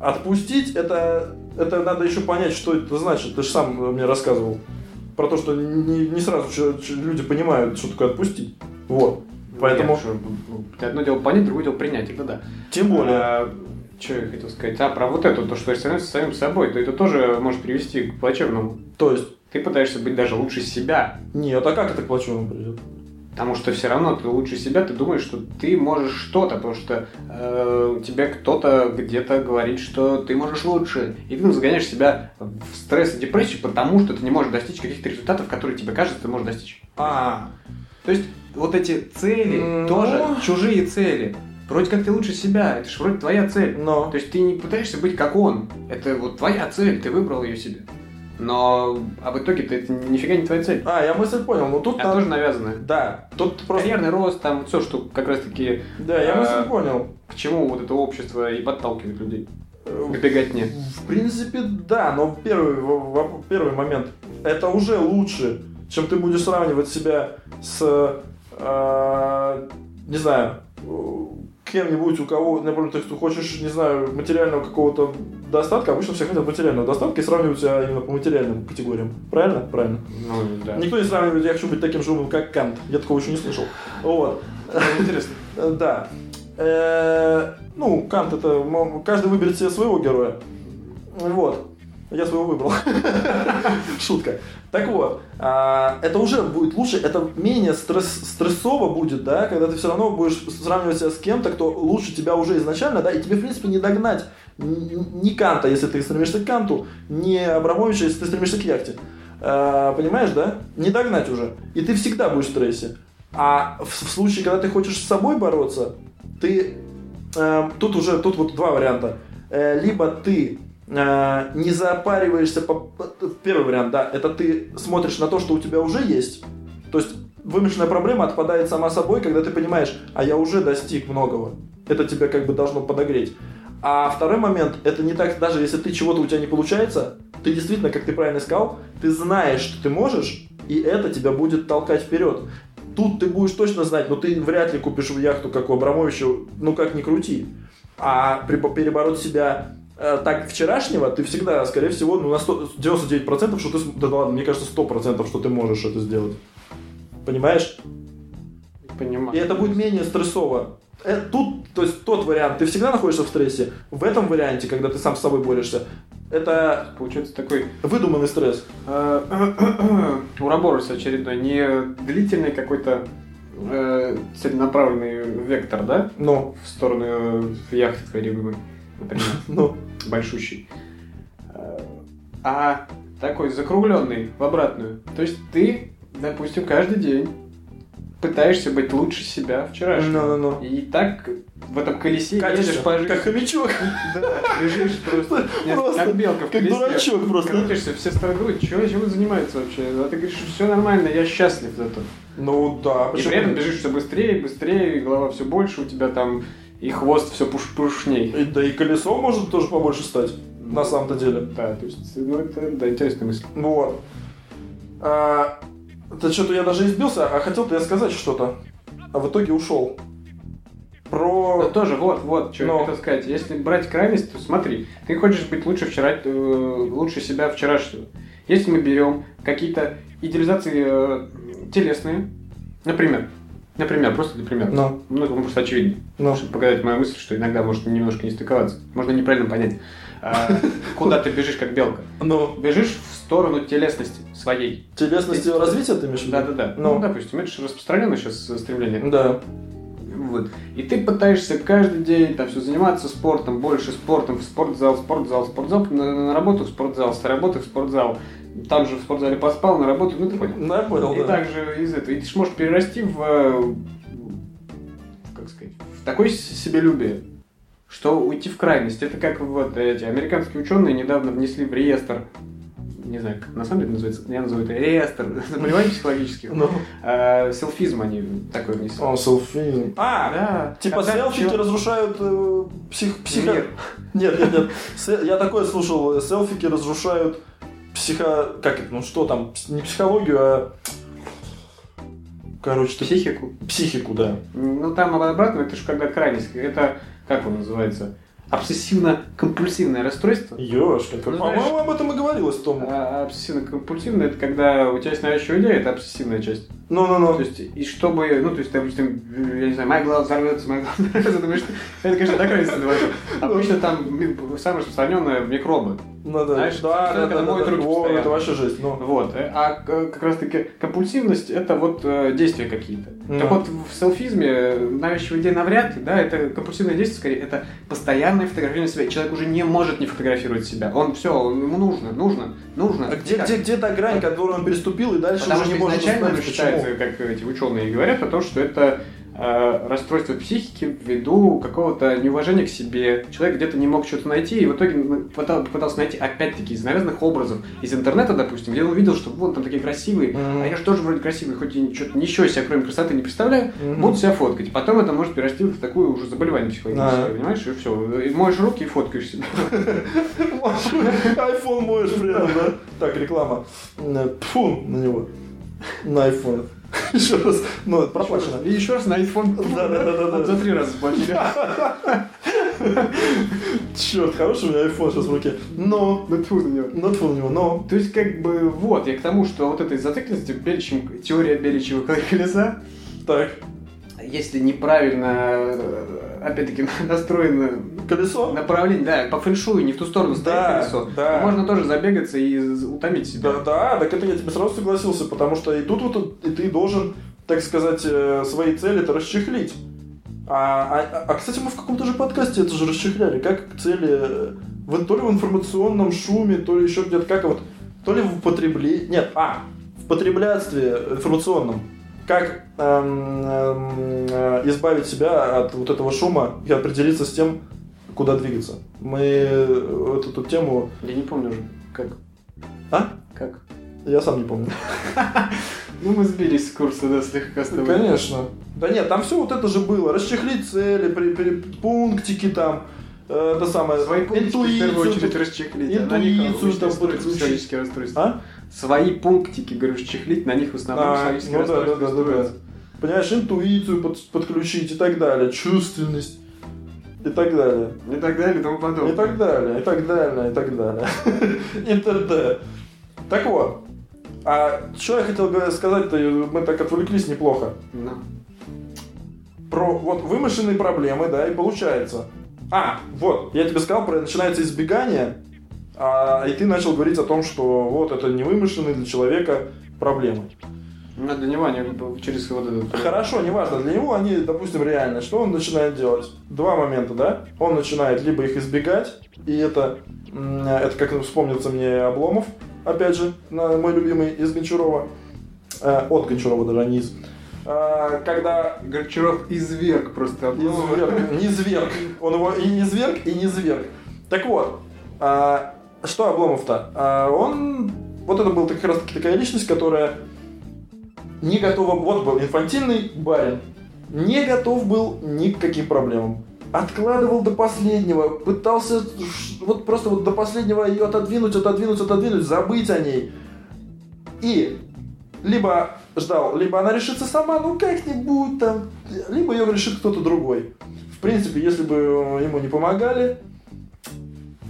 S1: Отпустить это, это надо еще понять, что это значит. Ты же сам мне рассказывал. Про то, что не, не сразу люди понимают, что такое отпустить. Вот. Поэтому,
S2: Нет, что, ну, одно дело понять, другое дело принять, это да.
S1: тем более.
S2: Что я хотел сказать? А, про вот это, то, что становится самим собой, то это тоже может привести к плачевному.
S1: То есть,
S2: Ты пытаешься быть даже лучше себя,
S1: нет, а как это к плачевному придет?
S2: потому что все равно ты лучше себя, ты думаешь, что ты можешь что-то, потому что э, тебе кто-то где-то говорит, что ты можешь лучше. И ты загоняешь себя в стресс и депрессию, потому что ты не можешь достичь каких-то результатов, которые тебе кажется, ты можешь достичь.
S1: А,
S2: То есть вот эти цели
S1: Ну.
S2: тоже чужие цели. Вроде как ты лучше себя, это же вроде твоя цель.
S1: но.
S2: То есть ты не пытаешься быть как он. Это вот твоя цель, ты выбрал ее себе. Но а в итоге-то это нифига не твоя цель.
S1: А, я мысль понял. Ну тут
S2: Это
S1: надо-
S2: тоже навязанное.
S1: Да, тут просто...
S2: Карьерный рост, там все, что как раз таки
S1: Да, я
S2: А,
S1: мысль понял.
S2: к чему вот это общество и подталкивает людей.
S1: Э,
S2: К беготне.
S1: В принципе, да, но первый, первый момент. Это уже лучше, чем ты будешь сравнивать себя с, э, не знаю, э, кем-нибудь, у кого, например, ты хочешь, не знаю, материального какого-то достатка, обычно все хотят материального достатка и сравнивают себя именно по материальным категориям. Правильно? Правильно.
S2: Ну, да.
S1: Никто не сравнивает, я хочу быть таким же умным, как Кант. Я такого еще не слышал. Вот.
S2: Интересно.
S1: Э, Да. Э, Ну, Кант это... Каждый выберет себе своего героя. Вот. Я своего выбрал. Шутка. Так вот, а, это уже будет лучше, это менее стресс, стрессово будет, да, когда ты все равно будешь сравнивать себя с кем-то, кто лучше тебя уже изначально, да, и тебе, в принципе, не догнать ни Канта, если ты стремишься к Канту, ни Абрамовича, если ты стремишься к яхте. А, понимаешь, да? Не догнать уже. И ты всегда будешь в стрессе. А в, случае, когда ты хочешь с собой бороться, ты э, тут уже тут вот два варианта. Э, либо ты не запариваешься по по- первый вариант, да, это ты смотришь на то, что у тебя уже есть. То есть вымышленная проблема отпадает сама собой, когда ты понимаешь, а я уже достиг многого. Это тебя как бы должно подогреть. А второй момент, это не так, даже если ты чего-то у тебя не получается, ты действительно, как ты правильно сказал, ты знаешь, что ты можешь, и это тебя будет толкать вперед. Тут ты будешь точно знать, но ты вряд ли купишь яхту, как у Абрамовича, ну как ни крути. А при- перебороть себя э, так вчерашнего, ты всегда, скорее всего, ну, на 100, 99%, что ты, да ладно, мне кажется, 100%, что ты можешь это сделать. Понимаешь? И
S2: Понимаю.
S1: это будет менее стрессово. Э, Тут, то есть тот вариант, ты всегда находишься в стрессе. В этом варианте, когда ты сам с собой борешься, это
S2: Получается такой
S1: выдуманный стресс.
S2: э, Ураборос очередной, не длительный какой-то целенаправленный вектор, да?
S1: Ну,
S2: В сторону яхты твоей любимой, например,
S1: ну,
S2: большущий. Э, А такой закругленный в обратную. То есть ты, допустим, каждый день пытаешься быть лучше себя вчерашнего.
S1: ну, ну,
S2: И так в этом колесе
S1: Катишься,
S2: едешь по жизни.
S1: как хомячок,
S2: Да, бежишь просто, нет,
S1: Просто
S2: как белка в
S1: как
S2: колесе.
S1: дурачок просто.
S2: Крутишься, все стороны думают, чего, чем он занимается вообще? А ты говоришь, все нормально, я счастлив зато.
S1: Ну да,
S2: И при этом бежишь все быстрее, быстрее, голова все больше, у тебя там и хвост все пуш пушней.
S1: И- Да и колесо может тоже побольше стать, на самом-то деле.
S2: Да, то есть, ну это, да, интересная мысль.
S1: Вот. А, да что-то я даже избился, а хотел-то я сказать что-то. А в итоге ушел. Про...
S2: тоже, вот, вот, что
S1: Но.
S2: я хотел сказать. Если брать крайность, то смотри, ты хочешь быть лучше вчера, э, лучше себя вчерашнего. Если мы берем какие-то идеализации э, телесные, например, например, просто для примера,
S1: Ну,
S2: ну, это просто очевидно.
S1: ну.
S2: Чтобы показать мою мысль, что иногда может немножко не стыковаться. Можно неправильно понять. А, Куда ты бежишь, как белка?
S1: Ну,
S2: Бежишь в сторону телесности своей.
S1: Телесности развития ты имеешь в виду?
S2: Да-да-да.
S1: Ну.
S2: Ну, допустим, это же распространенное сейчас стремление.
S1: Да.
S2: Вот. И ты пытаешься каждый день там все заниматься спортом, больше спортом, в спортзал, спортзал, спортзал, на, на работу в спортзал, с работы в спортзал, там же в спортзале поспал, на работу, ну ты понял.
S1: Да, я понял,
S2: и
S1: да.
S2: также из этого. И ты ж можешь перерасти в, э, как сказать, в такое себелюбие, что уйти в крайность. Это как вот эти американские ученые недавно внесли в реестр не знаю, как на самом деле называется, я называю это реестр заболеваний психологических.
S1: Ну,
S2: А, селфизм они такой внесли.
S1: он селфи. А,
S2: Да.
S1: Типа
S2: Когда
S1: селфики
S2: чел-
S1: разрушают э, псих, психо...
S2: Мир.
S1: Нет, нет, нет. Я такое слушал. Селфики разрушают психо... Как это? Ну что там? Не психологию, а... Короче, ты...
S2: Психику.
S1: психику, да.
S2: Ну, там обратно, это же когда крайность. Это, как он называется? Обсессивно-компульсивное расстройство.
S1: Ёшкин,
S2: Ну,
S1: по-моему, об этом и говорилось том.
S2: А обсессивно-компульсивное это когда у тебя есть навязчивая идея, это обсессивная часть.
S1: Ну-ну-ну.
S2: То есть, и чтобы, ну, то есть, допустим, я не знаю, моя голова взорвется, моя голова взорвется, думаешь, это, конечно, до крайности доводит. Обычно там самое распространенное микробы.
S1: Ну да,
S2: Знаешь,
S1: да, да,
S2: когда
S1: да,
S2: моют
S1: да.
S2: руки
S1: О,
S2: постоянно.
S1: это вообще жесть. Ну,
S2: Вот. А к- как раз таки компульсивность это вот э, действия какие-то.
S1: Ну.
S2: Так вот в селфизме э, навязчивая идея навряд ли, да, это компульсивное действие, скорее, это постоянное фотографирование себя. Человек уже не может не фотографировать себя. Он все, ему нужно, нужно, нужно.
S1: а где, где, где та грань, которую он переступил, и дальше
S2: Потому
S1: уже
S2: что
S1: не может
S2: изначально считается, как эти ученые говорят, о том, что это э, расстройство психики ввиду какого-то неуважения к себе. Человек где-то не мог что-то найти, и в итоге пытался найти опять-таки из навязанных образов. Из интернета, допустим, где он увидел, что вот там такие красивые,
S1: Мгм.
S2: а я же тоже вроде красивый, хоть и что-то ничего себе, кроме красоты, не представляю,
S1: Мгм.
S2: буду себя фоткать. Потом это может перерасти в такое уже заболевание психологическое,
S1: Да.
S2: понимаешь? И все. И моешь руки и фоткаешь себя.
S1: Айфон моешь этом, да? Так, реклама. Фу на него. На айфон. Еще раз. Ну, проплачено.
S2: И еще раз на iPhone.
S1: Да-да-да-да-да.
S2: Вот За три раза заплатили.
S1: Черт, хороший у меня айфон сейчас в руке. Но.
S2: Ну тьфу на него.
S1: Ну, тьфу на него, но.
S2: То есть, как бы, вот, я к тому, что вот этой зацикленности, Беличем, теория Беличева колеса,
S1: Так.
S2: если неправильно, э, опять-таки, настроено
S1: Колесо?
S2: направление, да, по фэншую, не в ту сторону стоит
S1: Да,
S2: колесо,
S1: да.
S2: можно тоже забегаться и утомить себя.
S1: Да, да, так это я тебе сразу согласился, потому что и тут вот и ты должен, так сказать, э, свои цели-то расчехлить. А, а, а, кстати, мы в каком-то же подкасте это же расчехляли. Как цели, э, в, то ли в информационном шуме, то ли еще где-то, как вот, то ли в употреблении, нет, а, в потреблятстве информационном. Как эм, эм, избавить себя от вот этого шума и определиться с тем, куда двигаться. Мы э, эту, эту тему...
S2: Я не помню уже, как.
S1: А?
S2: Как?
S1: Я сам не помню.
S2: Ну, мы сбились с курса, да, слегка с тобой.
S1: Конечно. Да нет, там все вот это же было. Расчехлить цели, при, при- пунктики там, э, это самое,
S2: Свои пунктики в первую
S1: интуицию.
S2: очередь расчехлить.
S1: интуицию там подключить. А?
S2: Свои пунктики, говорю, расчехлить, на них в основном
S1: А, ну да, да, да, да. Понимаешь, интуицию под- подключить и так далее, чувственность и так далее.
S2: И так далее и тому подобное.
S1: И так далее, и так далее, и так далее. И т.д. Так вот, а что я хотел сказать-то, мы так отвлеклись неплохо.
S2: Ну.
S1: про вот вымышленные проблемы, да, и получается. А, вот, я тебе сказал, про начинается избегание, а, и ты начал говорить о том, что вот это не вымышленные для человека проблемы.
S2: Ну, для него они через вот этот...
S1: Хорошо, неважно, для него они, допустим, реальны. Что он начинает делать? Два момента, да? Он начинает либо их избегать, и это, это как вспомнится мне Обломов, опять же, на- мой любимый из Гончарова, Э, от Гончарова даже, а не из. А, когда
S2: Горчаров изверг просто.
S1: Изверг, не зверг. Он его и не зверг, и не зверг. Так вот, а, что Обломов-то? А, он, вот это был как раз таки такая личность, которая не готова, вот был инфантильный барин, не готов был ни к каким проблемам. Откладывал до последнего, пытался вот просто вот до последнего ее отодвинуть, отодвинуть, отодвинуть, забыть о ней. И либо ждал, либо она решится сама, ну как-нибудь там, либо ее решит кто-то другой. В принципе, если бы ему не помогали,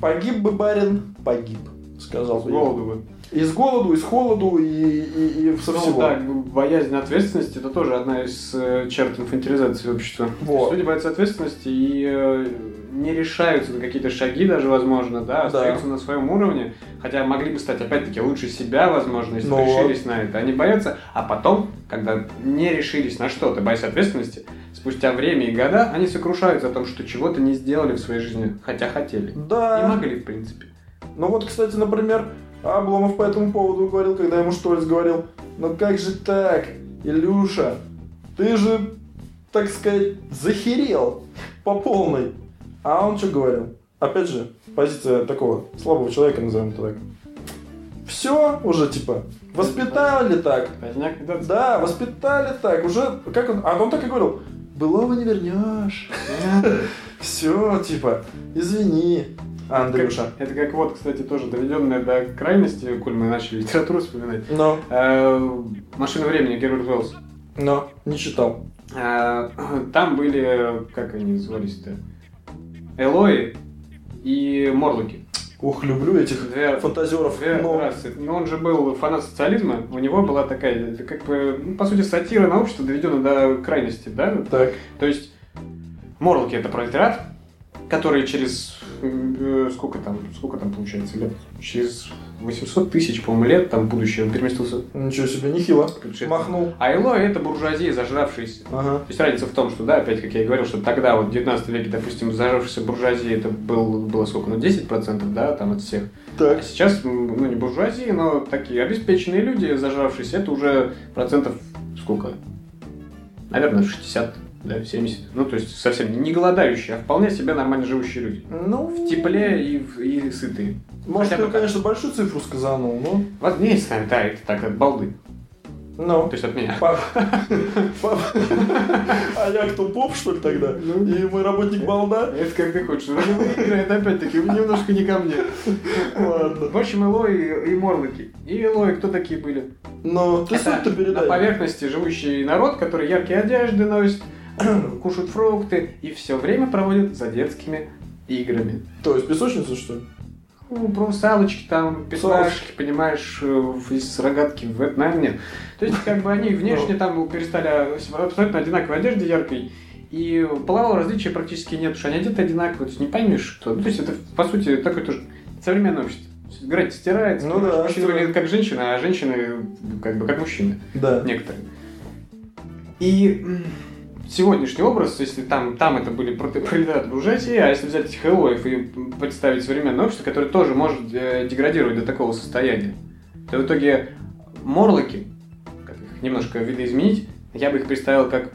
S1: погиб бы барин, погиб. сказал
S2: С голоду бы.
S1: И с голоду, и с холоду, и, и, и со
S2: Ну
S1: всего.
S2: да, боязнь ответственности это тоже одна из э, черт инфантилизации общества.
S1: Вот.
S2: люди боятся ответственности и э, не решаются на какие-то шаги даже, возможно, да, остаются на своем уровне, хотя могли бы стать опять-таки лучше себя, возможно, если бы
S1: Ну
S2: решились на это. Они боятся, а потом, когда не решились на что-то, боясь ответственности, спустя время и года, они сокрушаются о том, что чего-то не сделали в своей жизни, хотя хотели.
S1: Да.
S2: И могли, в принципе.
S1: Ну вот, кстати, например, Обломов по этому поводу говорил, когда ему Штольц говорил, ну как же так, Илюша, ты же, так сказать, захерел по полной. А он что говорил? Опять же, позиция такого слабого человека, назовем это так. Все уже, типа, воспитали так.
S2: Да,
S1: воспитали так. Уже, как он, а он так и говорил, былого не вернешь. Все, типа, извини, Андрюша.
S2: Это как вот, кстати, тоже доведенное до крайности, коль мы начали литературу вспоминать.
S1: Но,
S2: Э, Машина времени Герберт Уэллс.
S1: но, не читал.
S2: Э, Там были, как они назывались-то, Элои и Морлоки.
S1: Ух, люблю этих
S2: Две,
S1: фантазеров.
S2: две
S1: но-
S2: расы. Но он же был фанат социализма, у него была такая, как бы, ну, по сути, сатира на общество доведена до крайности, да?
S1: Так,
S2: То есть Морлоки это пролетариат, который через э, сколько там, сколько там получается лет? Через 800 тысяч, по-моему, лет там будущее он переместился.
S1: ничего себе, нехило. Махнул.
S2: А Элои это буржуазия зажравшаяся.
S1: Ага.
S2: То есть разница в том, что, да, опять, как я и говорил, что тогда, вот в 19 веке, допустим, зажравшаяся буржуазия, это был, было сколько, ну, 10%, да, там от всех. А
S1: Так,
S2: сейчас, м, ну, не буржуазия, но такие обеспеченные люди, зажравшиеся, это уже процентов сколько? Наверное, 60, да, 70. Ну, то есть совсем не голодающие, а вполне себе нормально живущие люди.
S1: ну...
S2: В тепле и, в- и сытые.
S1: Может,
S2: Хотя
S1: ты, конечно, большую цифру сказанул, но...
S2: Вот не знаю, да, это так, от балды.
S1: Ну,
S2: То есть от меня.
S1: Пап. Пап. А я кто, поп, что ли, тогда?
S2: Ну.
S1: И мой работник балда?
S2: Это как ты хочешь. Это опять-таки немножко не ко мне.
S1: Ладно.
S2: В общем, Элои и Морлоки. И Элои кто такие были?
S1: Но ты суть-то
S2: на
S1: передай.
S2: поверхности живущий народ, который яркие одежды носит, кушают фрукты и все время проводят за детскими играми.
S1: То есть песочница, что ли?
S2: Ну, про салочки там, пятнашки, понимаешь, э, из рогатки, в нет. То есть, как бы они внешне там перестали абсолютно одинаковой одежде яркой, и полового различия практически нет, потому что они одеты одинаково, то есть не поймешь, что. Ну, то есть это, по сути, такое тоже современное общество. Грань стирается,
S1: Ну да,
S2: мужчины выглядят как женщины, а женщины как бы как мужчины,
S1: Да.
S2: некоторые. И сегодняшний образ, если там, там это были пролетариаты буржуазии, а если взять этих элоев и представить современное общество, которое тоже может э, деградировать до такого состояния, то в итоге морлоки, как их немножко видоизменить, я бы их представил как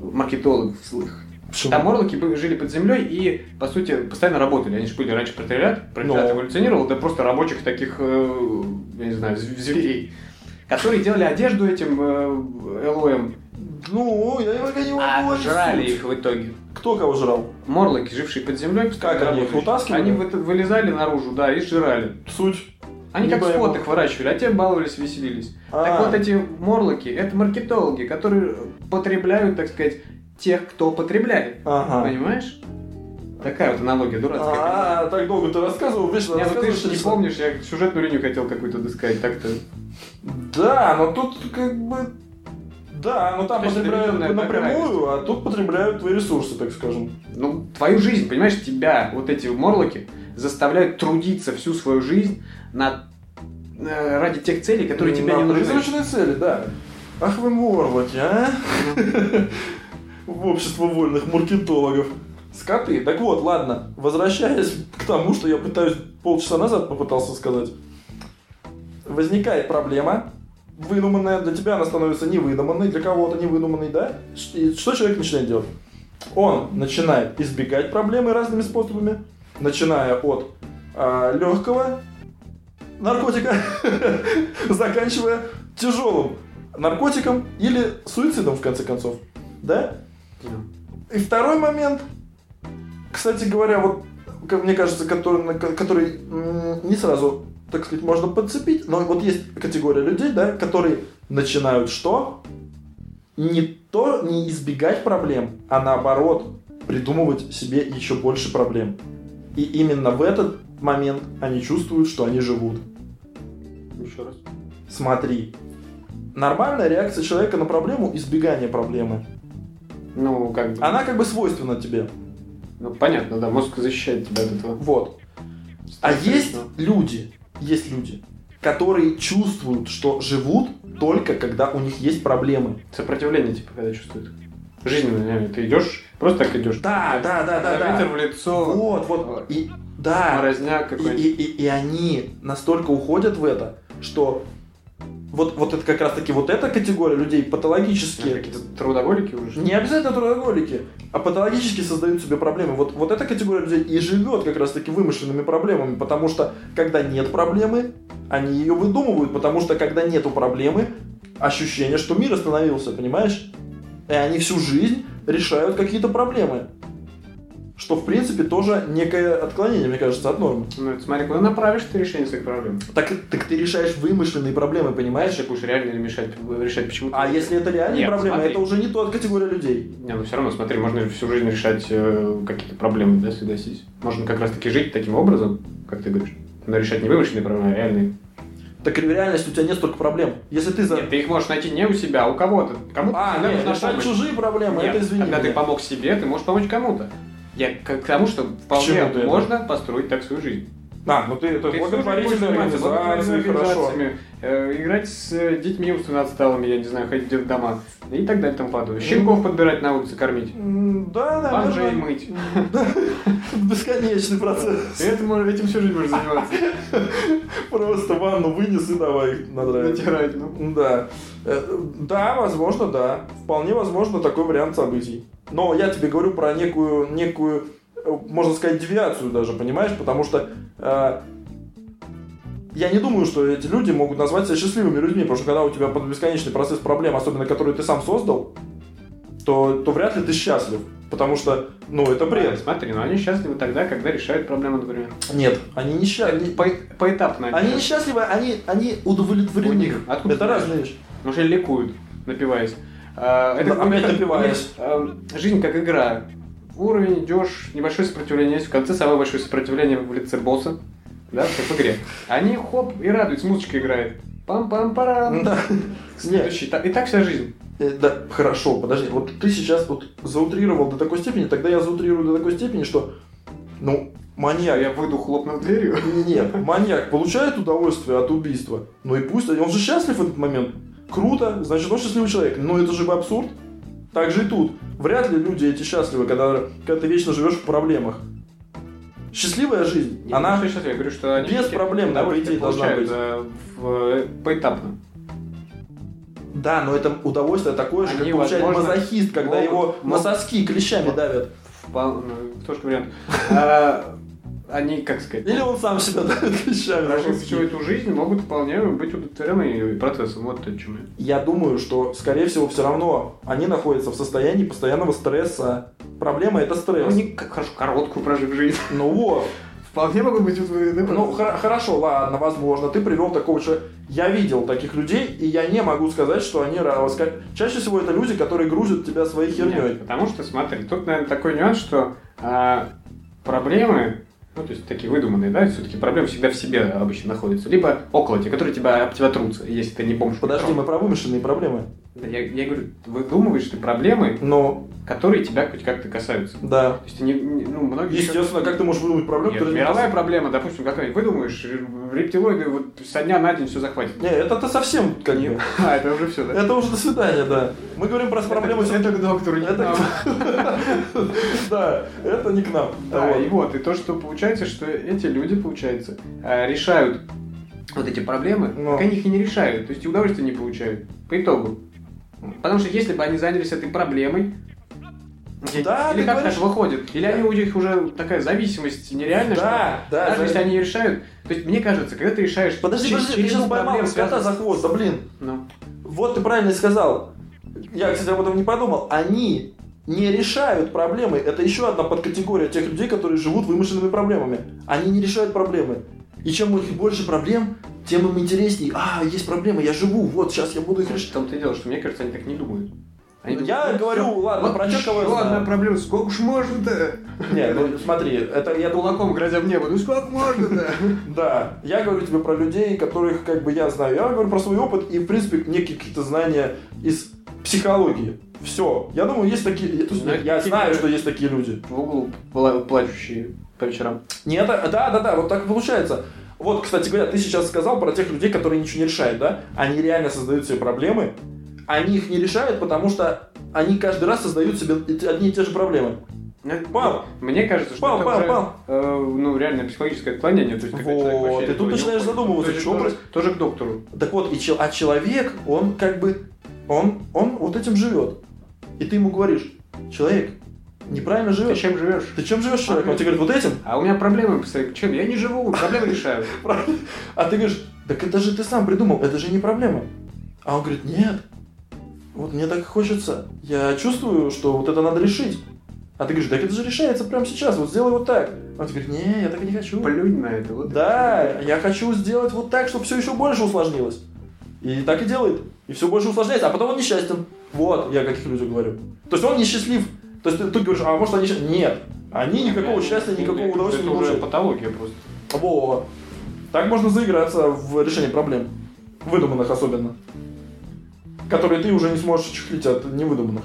S2: маркетологов злых.
S1: Почему?
S2: Там морлоки были- жили под землей и, по сути, постоянно работали. Они же были раньше пролетариат, пролетариат
S1: Ну.
S2: эволюционировал до просто рабочих таких, э, я не знаю, зв- зверей, которые делали одежду этим элоем,
S1: Ну, я не могу
S2: а жрали их в итоге.
S1: Кто кого жрал?
S2: Морлоки, жившие под землей,
S1: Как они их вытаскивали?
S2: Они вы- вылезали наружу, да, и жрали.
S1: Суть.
S2: Они
S1: Не
S2: как
S1: пойму.
S2: скот их выращивали, а те баловались, веселились.
S1: А.
S2: Так вот эти морлоки, это маркетологи, которые потребляют, так сказать, тех, кто потребляет.
S1: Ага.
S2: Понимаешь? Такая вот аналогия дурацкая.
S1: А, так долго ты рассказывал, вечно
S2: Не, ну ты же не помнишь, я сюжетную линию хотел какую-то досказать, так-то.
S1: Да, но тут как бы... Да, но там
S2: То есть
S1: потребляют напрямую, а тут потребляют твои ресурсы, так скажем.
S2: Ну, твою жизнь, понимаешь, тебя, вот эти морлоки, заставляют трудиться всю свою жизнь на, э, ради тех целей, которые тебе не нужны.
S1: Призрачные цели, да. Ах вы морлоки, а? В общество вольных маркетологов. Скоты. Так вот, ладно, возвращаясь к тому, что я пытаюсь полчаса назад попытался сказать. Возникает проблема, выдуманная, для тебя она становится невыдуманной, для кого-то невыдуманной, да? И что человек начинает делать? Он начинает избегать проблемы разными способами, начиная от легкого наркотика, заканчивая тяжелым наркотиком или суицидом, в конце концов. Да? И второй момент, кстати говоря, вот, мне кажется, который, который не сразу, так сказать, можно подцепить, но вот есть категория людей, да, которые начинают что? Не то, не избегать проблем, а наоборот, придумывать себе еще больше проблем. И именно в этот момент они чувствуют, что они живут.
S2: Еще раз.
S1: Смотри. Нормальная реакция человека на проблему – избегание проблемы.
S2: Ну, как бы...
S1: Она как бы свойственна тебе.
S2: Ну, понятно, да, мозг защищает тебя от этого.
S1: Вот. А есть люди, есть люди, которые чувствуют, что живут только когда у них есть проблемы.
S2: Сопротивление, типа, когда чувствует. Жизненно, ты идешь, просто так идешь.
S1: Да, да, да, да,
S2: Ветер
S1: да.
S2: в лицо,
S1: Вот, вот. И да.
S2: морозняк
S1: И,
S2: какой-нибудь.
S1: и, и, и они настолько уходят в это, что вот, вот это как раз таки вот эта категория людей патологические.
S2: Какие-то трудоголики уже.
S1: Не обязательно трудоголики, а патологически создают себе проблемы. Вот, вот эта категория людей и живет как раз таки вымышленными проблемами, потому что когда нет проблемы, они ее выдумывают, потому что когда нету проблемы, ощущение, что мир остановился, понимаешь? И они всю жизнь решают какие-то проблемы. Что, в принципе, тоже некое отклонение, мне кажется, от нормы.
S2: Ну, это смотри, куда направишь ты решение своих проблем.
S1: Так, так ты решаешь вымышленные проблемы, понимаешь?
S2: Дальше будешь реально мешать, решать почему-то.
S1: А если это реальные
S2: Нет,
S1: проблемы,
S2: смотри.
S1: это уже не тот категория людей.
S2: Не, ну все равно, смотри, можно всю жизнь решать э, какие-то проблемы, да, согласись. Можно как раз-таки жить таким образом, как ты говоришь. Но решать не вымышленные проблемы, а реальные.
S1: Так в реальности у тебя нет столько проблем. Если ты за...
S2: Нет, ты их можешь найти не у себя, а у кого-то. Кому-то
S1: А, нет, решать чужие проблемы,
S2: Нет,
S1: это извини
S2: когда ты
S1: меня.
S2: помог себе, ты можешь помочь кому-то. Я к, к тому, что вполне
S1: чему ты это?
S2: можно построить так свою жизнь.
S1: А, ну ты, это организации,
S2: благотворительными
S1: хорошо.
S2: организациями, э, играть с э, детьми умственно отсталыми, я не знаю, ходить в дома и так далее и тому подобное. Щенков подбирать на улице, кормить.
S1: М, Да,
S2: Бомжей
S1: наверное.
S2: мыть.
S1: Бесконечный процесс.
S2: Ты этим, всю жизнь можешь заниматься.
S1: Просто ванну вынес и давай надраивать.
S2: Натирать, ну.
S1: Да. Э, Да, возможно, да. Вполне возможно такой вариант событий. Но я тебе говорю про некую, некую, э, можно сказать, девиацию даже, понимаешь? Потому что э, я не думаю, что эти люди могут назвать себя счастливыми людьми, потому что когда у тебя под- бесконечный процесс проблем, особенно который ты сам создал, то, то вряд ли ты счастлив. Потому что, ну, это бред.
S2: Смотри, ну они счастливы тогда, когда решают проблемы, например.
S1: Нет, они не счастливы.
S2: По- поэтапно.
S1: Они не счастливы, они, они удовлетворены.
S2: У них. Откуда
S1: это разные вещи.
S2: Потому что ликуют, напиваясь. А,
S1: Да,
S2: у них-
S1: опять напиваясь.
S2: а, Жизнь как игра. Уровень, идешь, небольшое сопротивление есть. В конце самое большое сопротивление в лице босса. Да, как в игре. Они хоп и радуются, музычка играет. Пам-пам-парам.
S1: Да.
S2: Следующий. И так вся жизнь.
S1: Э, Да, хорошо, подожди. Вот ты сейчас вот заутрировал до такой степени, тогда я заутрирую до такой степени, что, ну, маньяк.
S2: Я выйду, хлопнув дверью.
S1: Нет, маньяк получает удовольствие от убийства. Ну и пусть, он же счастлив в этот момент. Круто, значит, он счастливый человек. Но это же абсурд. Так же и тут. Вряд ли люди эти счастливы, когда, когда ты вечно живешь в проблемах. Счастливая жизнь, она
S2: не говорю, что я говорю, что они
S1: без проблем, по
S2: удовольствие
S1: идее, должна быть.
S2: э, в- поэтапно.
S1: Да, но это удовольствие такое же, как
S2: Они,
S1: получает
S2: возможно,
S1: мазохист, когда
S2: могут-
S1: его на
S2: могут-
S1: соски клещами давят.
S2: Впол- ну, тоже вариант. Они, как сказать,
S1: Или он сам себя клещами. на
S2: прожив всю эту жизнь, могут вполне быть удовлетворены процессом. Вот о чем я.
S1: Я думаю, что, скорее всего, все равно они находятся в состоянии постоянного стресса. Проблема это
S2: Ну,
S1: стресс.
S2: они как хорошо короткую прожив жизнь.
S1: Ну вот.
S2: Вполне могут быть удовлетворены.
S1: Ну, хор- хорошо, ладно, возможно, ты привел такого человека. Я видел таких людей, и я не могу сказать, что они радовались. Ка- Чаще всего это люди, которые грузят тебя своей херней.
S2: Нет, потому что, смотри, тут, наверное, такой нюанс, что а, проблемы, ну, то есть такие выдуманные, да, все-таки проблемы всегда в себе обычно находятся. Либо около тебя, которые тебя, об тебя трутся, если ты не помнишь.
S1: Подожди, мы про вымышленные проблемы.
S2: Да, я, я говорю, выдумываешь ты проблемы,
S1: Но,
S2: которые тебя хоть как-то касаются.
S1: да.
S2: То есть, не, не- ну, многие...
S1: Естественно, как ты можешь выдумать проблему,
S2: Нет,
S1: не
S2: мировая
S1: касается-
S2: проблема, допустим, какая-нибудь, выдумаешь, рептилоиды вот со дня на день все захватит.
S1: Не, это ты совсем как.
S2: А, это уже все, да?
S1: Это уже до свидания, да. Мы говорим про проблемы...
S2: Это, это к доктору, не
S1: Это-. Да, это не к нам.
S2: Да, и вот, и то, что получается, что эти люди, получается, э, решают вот эти проблемы,
S1: Но.
S2: так они их и не решают, то есть и удовольствия не получают, по итогу. Потому что если бы они занялись этой проблемой,
S1: Да,
S2: или
S1: ты
S2: как
S1: говоришь-
S2: так выходит, или они, у них уже такая зависимость нереальная,
S1: Да,
S2: что
S1: да,
S2: даже
S1: да.
S2: если они решают, то есть мне кажется, когда ты решаешь
S1: Подожди,
S2: через-
S1: подожди, ты
S2: череду
S1: сейчас поймал
S2: связанных
S1: за хвост, да блин.
S2: Ну,
S1: Вот ты правильно сказал. Я, кстати, об этом не подумал. Они не решают проблемы. Это еще одна подкатегория тех людей, которые живут вымышленными проблемами. Они не решают проблемы. И чем у них больше проблем, тем им интересней. А, есть проблемы, я живу, вот сейчас я буду их решать.
S2: том-то и дело, что мне кажется, они так не думают. Они
S1: Я
S2: думают,
S1: говорю,
S2: «Ну,
S1: ладно,
S2: вот
S1: про я
S2: еще
S1: знаю».
S2: одна проблема, сколько уж можно-то?
S1: Нет, ну смотри, это я
S2: Кулаком грозя в небо, ну сколько можно-то?
S1: да, я говорю тебе про людей, которых как бы я знаю. Я говорю про свой опыт и, в принципе, некие какие-то знания из психологии. Все. Я думаю, есть такие...
S2: Ну,
S1: я
S2: какие-
S1: знаю, что есть такие люди.
S2: В углу пла- плачущие по вечерам.
S1: Нет, да, да, да, вот так и получается. Вот, кстати говоря, ты сейчас сказал про тех людей, которые ничего не решают, да? Они реально создают себе проблемы. Они их не решают, потому что они каждый раз создают себе одни и те же проблемы. Пал.
S2: Мне кажется, что
S1: Пал,
S2: это
S1: пал,
S2: уже,
S1: пал.
S2: э, ну, реально психологическое отклонение. То есть,
S1: Вот, и тут начинаешь задумываться,
S2: То есть
S1: чё
S2: тоже, тоже к доктору.
S1: Так вот, и чел- а человек, он как бы, он, он вот этим живет. И ты ему говоришь, человек, неправильно
S2: Ты
S1: живешь.
S2: чем живешь?
S1: Ты чем живешь, человек? Он тебе говорит, вот этим.
S2: А у меня проблемы, посмотри, чем? Я не живу, проблемы решаю.
S1: А ты говоришь, так это же ты сам придумал, это же не проблема. А он говорит, нет, вот мне так и хочется. Я чувствую, что вот это надо решить. А ты говоришь, так это же решается прямо сейчас, вот сделай вот так. Он тебе говорит, не, я так не хочу.
S2: Плюнь на это. Вот
S1: Да, я хочу сделать вот так, чтобы все еще больше усложнилось. И так и делает. И все больше усложняется, а потом он несчастен. Вот, я каких людях говорю. То есть он несчастлив. То есть ты, ты говоришь, а может они? Нет. Они никакого счастья, никакого удовольствия не
S2: Это
S1: получают.
S2: патология просто.
S1: Во. Так можно заиграться в решение проблем. Выдуманных особенно. Которые ты уже не сможешь чехлить от невыдуманных.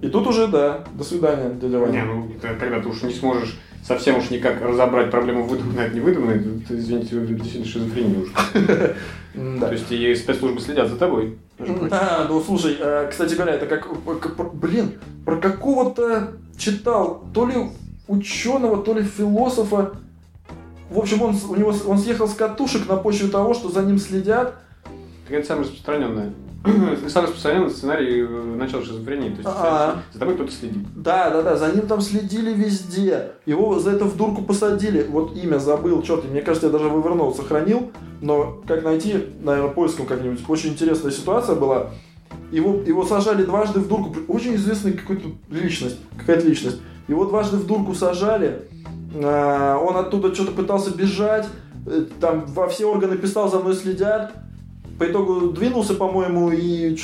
S1: И тут уже, да, до свидания, дядя Ваня.
S2: Не, ну, когда ты уж не сможешь совсем уж никак разобрать проблему выдуманной от невыдуманной, ты, извините, действительно шизофрения уже. То есть и спецслужбы следят за тобой.
S1: Да, ну слушай, э, кстати говоря, это как, про- блин, про какого-то читал, то ли ученого, то ли философа. В общем, он, у него, он съехал с катушек на почве того, что за ним следят.
S2: Это самое распространенное. Самый распространенный сценарий э, начала шизофрении. То есть
S1: А.
S2: за тобой кто-то следит.
S1: Да, да, да, за ним там следили везде. Его за это в дурку посадили. Вот имя забыл, черт, мне кажется, я даже вывернул, сохранил. Но как найти, наверное, поиском как-нибудь. Очень интересная ситуация была. Его, его сажали дважды в дурку. Очень известная какая-то личность. Какая-то личность. Его дважды в дурку сажали. А, Он оттуда что-то пытался бежать. Э, Там во все органы писал, за мной следят. По итогу двинулся, по-моему, и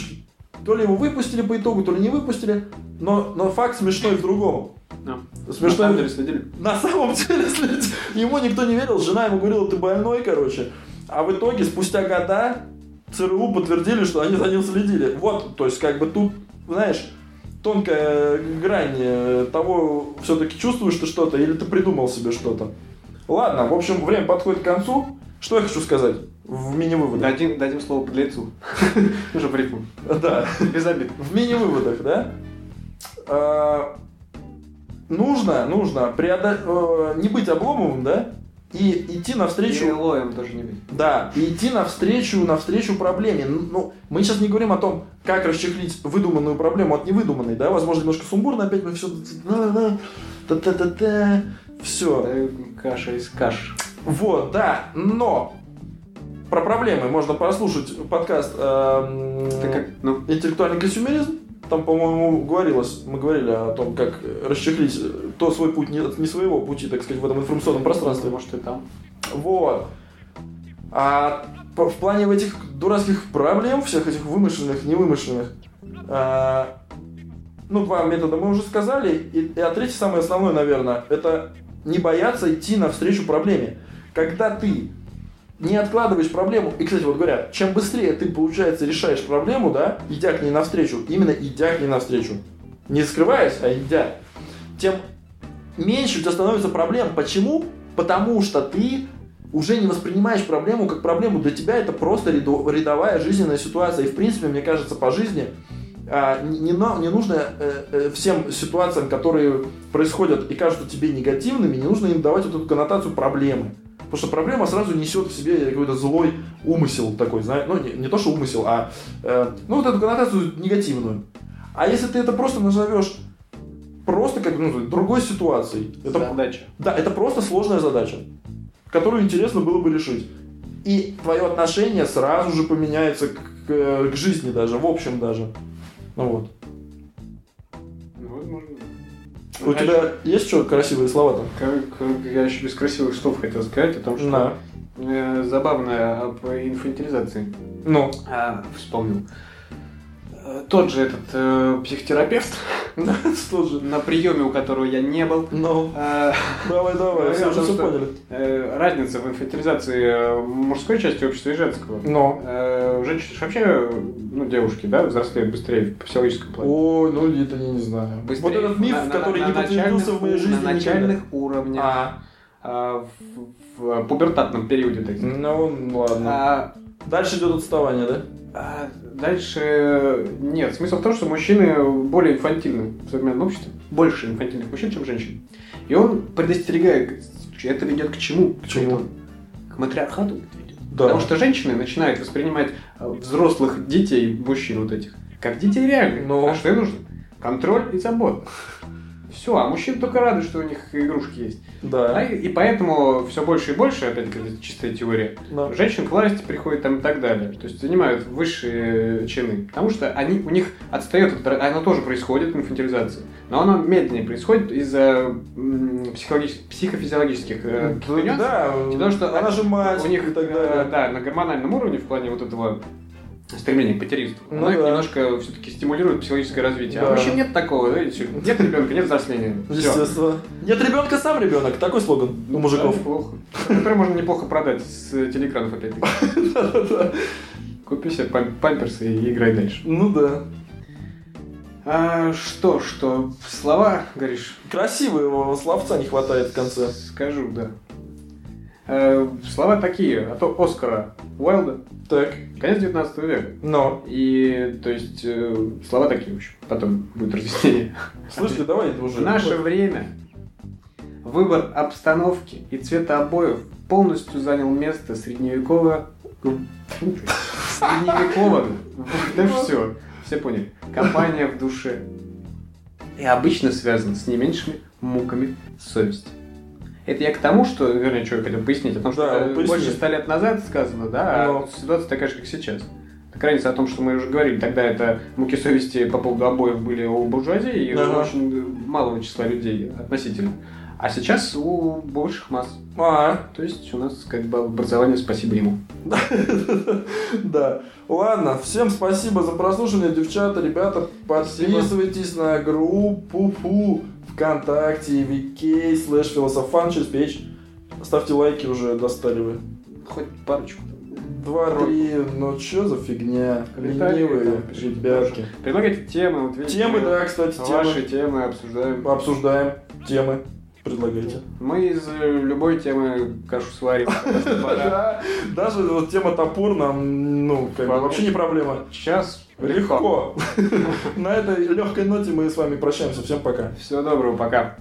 S1: то ли его выпустили по итогу, то ли не выпустили. Но, но факт смешной в другом.
S2: Да. На
S1: Смешной
S2: самом деле следили.
S1: на самом деле, след- ему никто не верил, жена ему говорила, ты больной, короче. А в итоге, спустя года, ЦРУ подтвердили, что они за ним следили. Вот, то есть, как бы тут, знаешь, тонкая грань э, того, все-таки чувствуешь ты что-то или ты придумал себе что-то. Ладно, в общем, время подходит к концу. Что я хочу сказать в мини-выводах?
S2: Дадим, дадим слово подлецу. Уже в рифму.
S1: Да.
S2: Без обид.
S1: В мини-выводах, да? А, нужно, нужно э, не быть обломовым, да? И идти навстречу...
S2: И лоем тоже не быть.
S1: Да, и идти навстречу, навстречу проблеме. Ну, мы сейчас не говорим о том, как расчехлить выдуманную проблему от невыдуманной, да, возможно, немножко сумбурно, опять мы все... Та-та-та-та, все.
S2: Каша из каш.
S1: Вот, да, но про проблемы можно прослушать подкаст
S2: как, ну,
S1: «Интеллектуальный консюмеризм». Там, по-моему, говорилось, мы говорили о том, как расчехлить то свой путь не, не своего пути, так сказать, в этом информационном пространстве.
S2: может и там.
S1: Вот. А в плане этих дурацких проблем, всех этих вымышленных, невымышленных, а, ну, два метода мы уже сказали. И, и а третий, самый основной, наверное, это не бояться идти навстречу проблеме. Когда ты не откладываешь проблему, и, кстати, вот говорят, чем быстрее ты, получается, решаешь проблему, да, идя к ней навстречу, именно идя к ней навстречу, не скрываясь, а идя, тем меньше у тебя становится проблем. Почему? Потому что ты уже не воспринимаешь проблему как проблему. Для тебя это просто рядо- рядовая жизненная ситуация. И, в принципе, мне кажется, по жизни а, не, не нужно э, э, всем ситуациям, которые происходят и кажутся тебе негативными, не нужно им давать вот эту коннотацию проблемы. Потому что проблема сразу несет в себе какой-то злой умысел такой, знаешь, ну не, не то что умысел, а э, ну вот эту коннотацию негативную. А если ты это просто назовешь просто как ну, другой ситуацией, это
S2: Задача.
S1: да, это просто сложная задача, которую интересно было бы решить. И твое отношение сразу же поменяется к, к- к жизни даже, в общем даже. Ну вот. У тебя есть что красивые слова там?
S2: Как, как я еще без красивых слов хотел сказать о том, что
S1: Да.
S2: э, забавно об инфантилизации.
S1: Ну.
S2: А, вспомнил. Тот же этот э, психотерапевт
S1: же?
S2: на приеме, у которого я не был.
S1: Ну,
S2: э,
S1: давай, давай, все
S2: о
S1: уже все поняли.
S2: э, разница в инфантилизации э, мужской части общества и женского.
S1: Но.
S2: Э, Женщины вообще, ну, девушки, да, взрослеют быстрее в психологическом плане.
S1: Ой, ну это я не знаю. Вот этот миф, который не подтвердился в моей жизни
S2: На начальных уровнях,
S1: А,
S2: а, в, в пубертатном периоде, так сказать.
S1: ну ладно. Дальше идет отставание, да?
S2: а дальше нет. Смысл в том, что мужчины более инфантильны в современном обществе. Больше инфантильных мужчин, чем женщин. И он предостерегает, это ведет к чему?
S1: К чему?
S2: К матриархату это ведет.
S1: Да.
S2: Потому что женщины начинают воспринимать э, взрослых детей, мужчин вот этих, как детей реальных.
S1: Ну.
S2: А что им нужно? Контроль и забота. Все, а мужчины только рады, что у них игрушки есть. А
S1: Да.
S2: и, и поэтому все больше и больше, опять как это чистая теория,
S1: Да.
S2: женщин к власти приходят там и так далее. То есть занимают высшие чины. Потому что они, у них отстает, от- оно тоже происходит, инфантилизация. Но оно медленнее происходит из-за психофизиологических э, каких-то нюансов.
S1: Да,
S2: Потому что
S1: она же мать
S2: у них
S1: и так
S2: э,
S1: далее.
S2: да, на гормональном уровне в плане вот этого стремления к материнству.
S1: Ну
S2: оно их
S1: да.
S2: немножко все-таки стимулирует психологическое развитие.
S1: Да.
S2: А мужчин нет такого, знаете, нет ребенка, нет взросления.
S1: Естественно. Нет ребенка, сам ребенок. Такой слоган у мужиков.
S2: Да, неплохо. Который можно неплохо продать с телеэкранов опять-таки. Купи себе пам- памперсы и играй дальше.
S1: Ну да.
S2: А, что, что, слова, говоришь,
S1: Красивого словца не хватает в конце.
S2: скажу, да. Э, слова такие, а то Оскара Уайлда,
S1: Так.
S2: конец 19 века.
S1: Но.
S2: И, то есть, э, слова такие, в общем, потом будет разъяснение.
S1: Слышите, давай это уже.
S2: В наше время выбор обстановки и цвета обоев полностью занял место средневекового... Средневекового... Да все, все поняли. Компания в душе. И обычно связано с не меньшими муками совести. Это я к тому, что, вернее, что я хотел пояснить, о том, что
S1: Да,
S2: больше ста лет назад сказано, да, а
S1: Но.
S2: ситуация такая же, как сейчас. Так разница о том, что мы уже говорили, тогда это муки совести по поводу обоев были у буржуазии и у
S1: Ага.
S2: очень малого числа людей относительно. А сейчас у больших масс.
S1: А,
S2: То есть у нас как бы образование, спасибо ему.
S1: да. Ладно, всем спасибо за прослушивание, девчата, ребята. Подписывайтесь на группу фу, ВКонтакте, VK, слэш философан через печь. Ставьте лайки уже, достали вы.
S2: Хоть парочку.
S1: Два, три, ну чё за фигня? Ленивые ребятки.
S2: Предлагайте темы. Вот видите,
S1: Темы, да, кстати,
S2: Ваши
S1: темы.
S2: темы обсуждаем.
S1: Обсуждаем темы. Предлагайте.
S2: Мы из э, любой темы кашу сварим.
S1: Да, Даже вот тема топор нам, ну, как бы вообще не проблема.
S2: Сейчас
S1: Легко. На этой легкой ноте мы с вами прощаемся. Всем пока.
S2: Всего доброго, пока.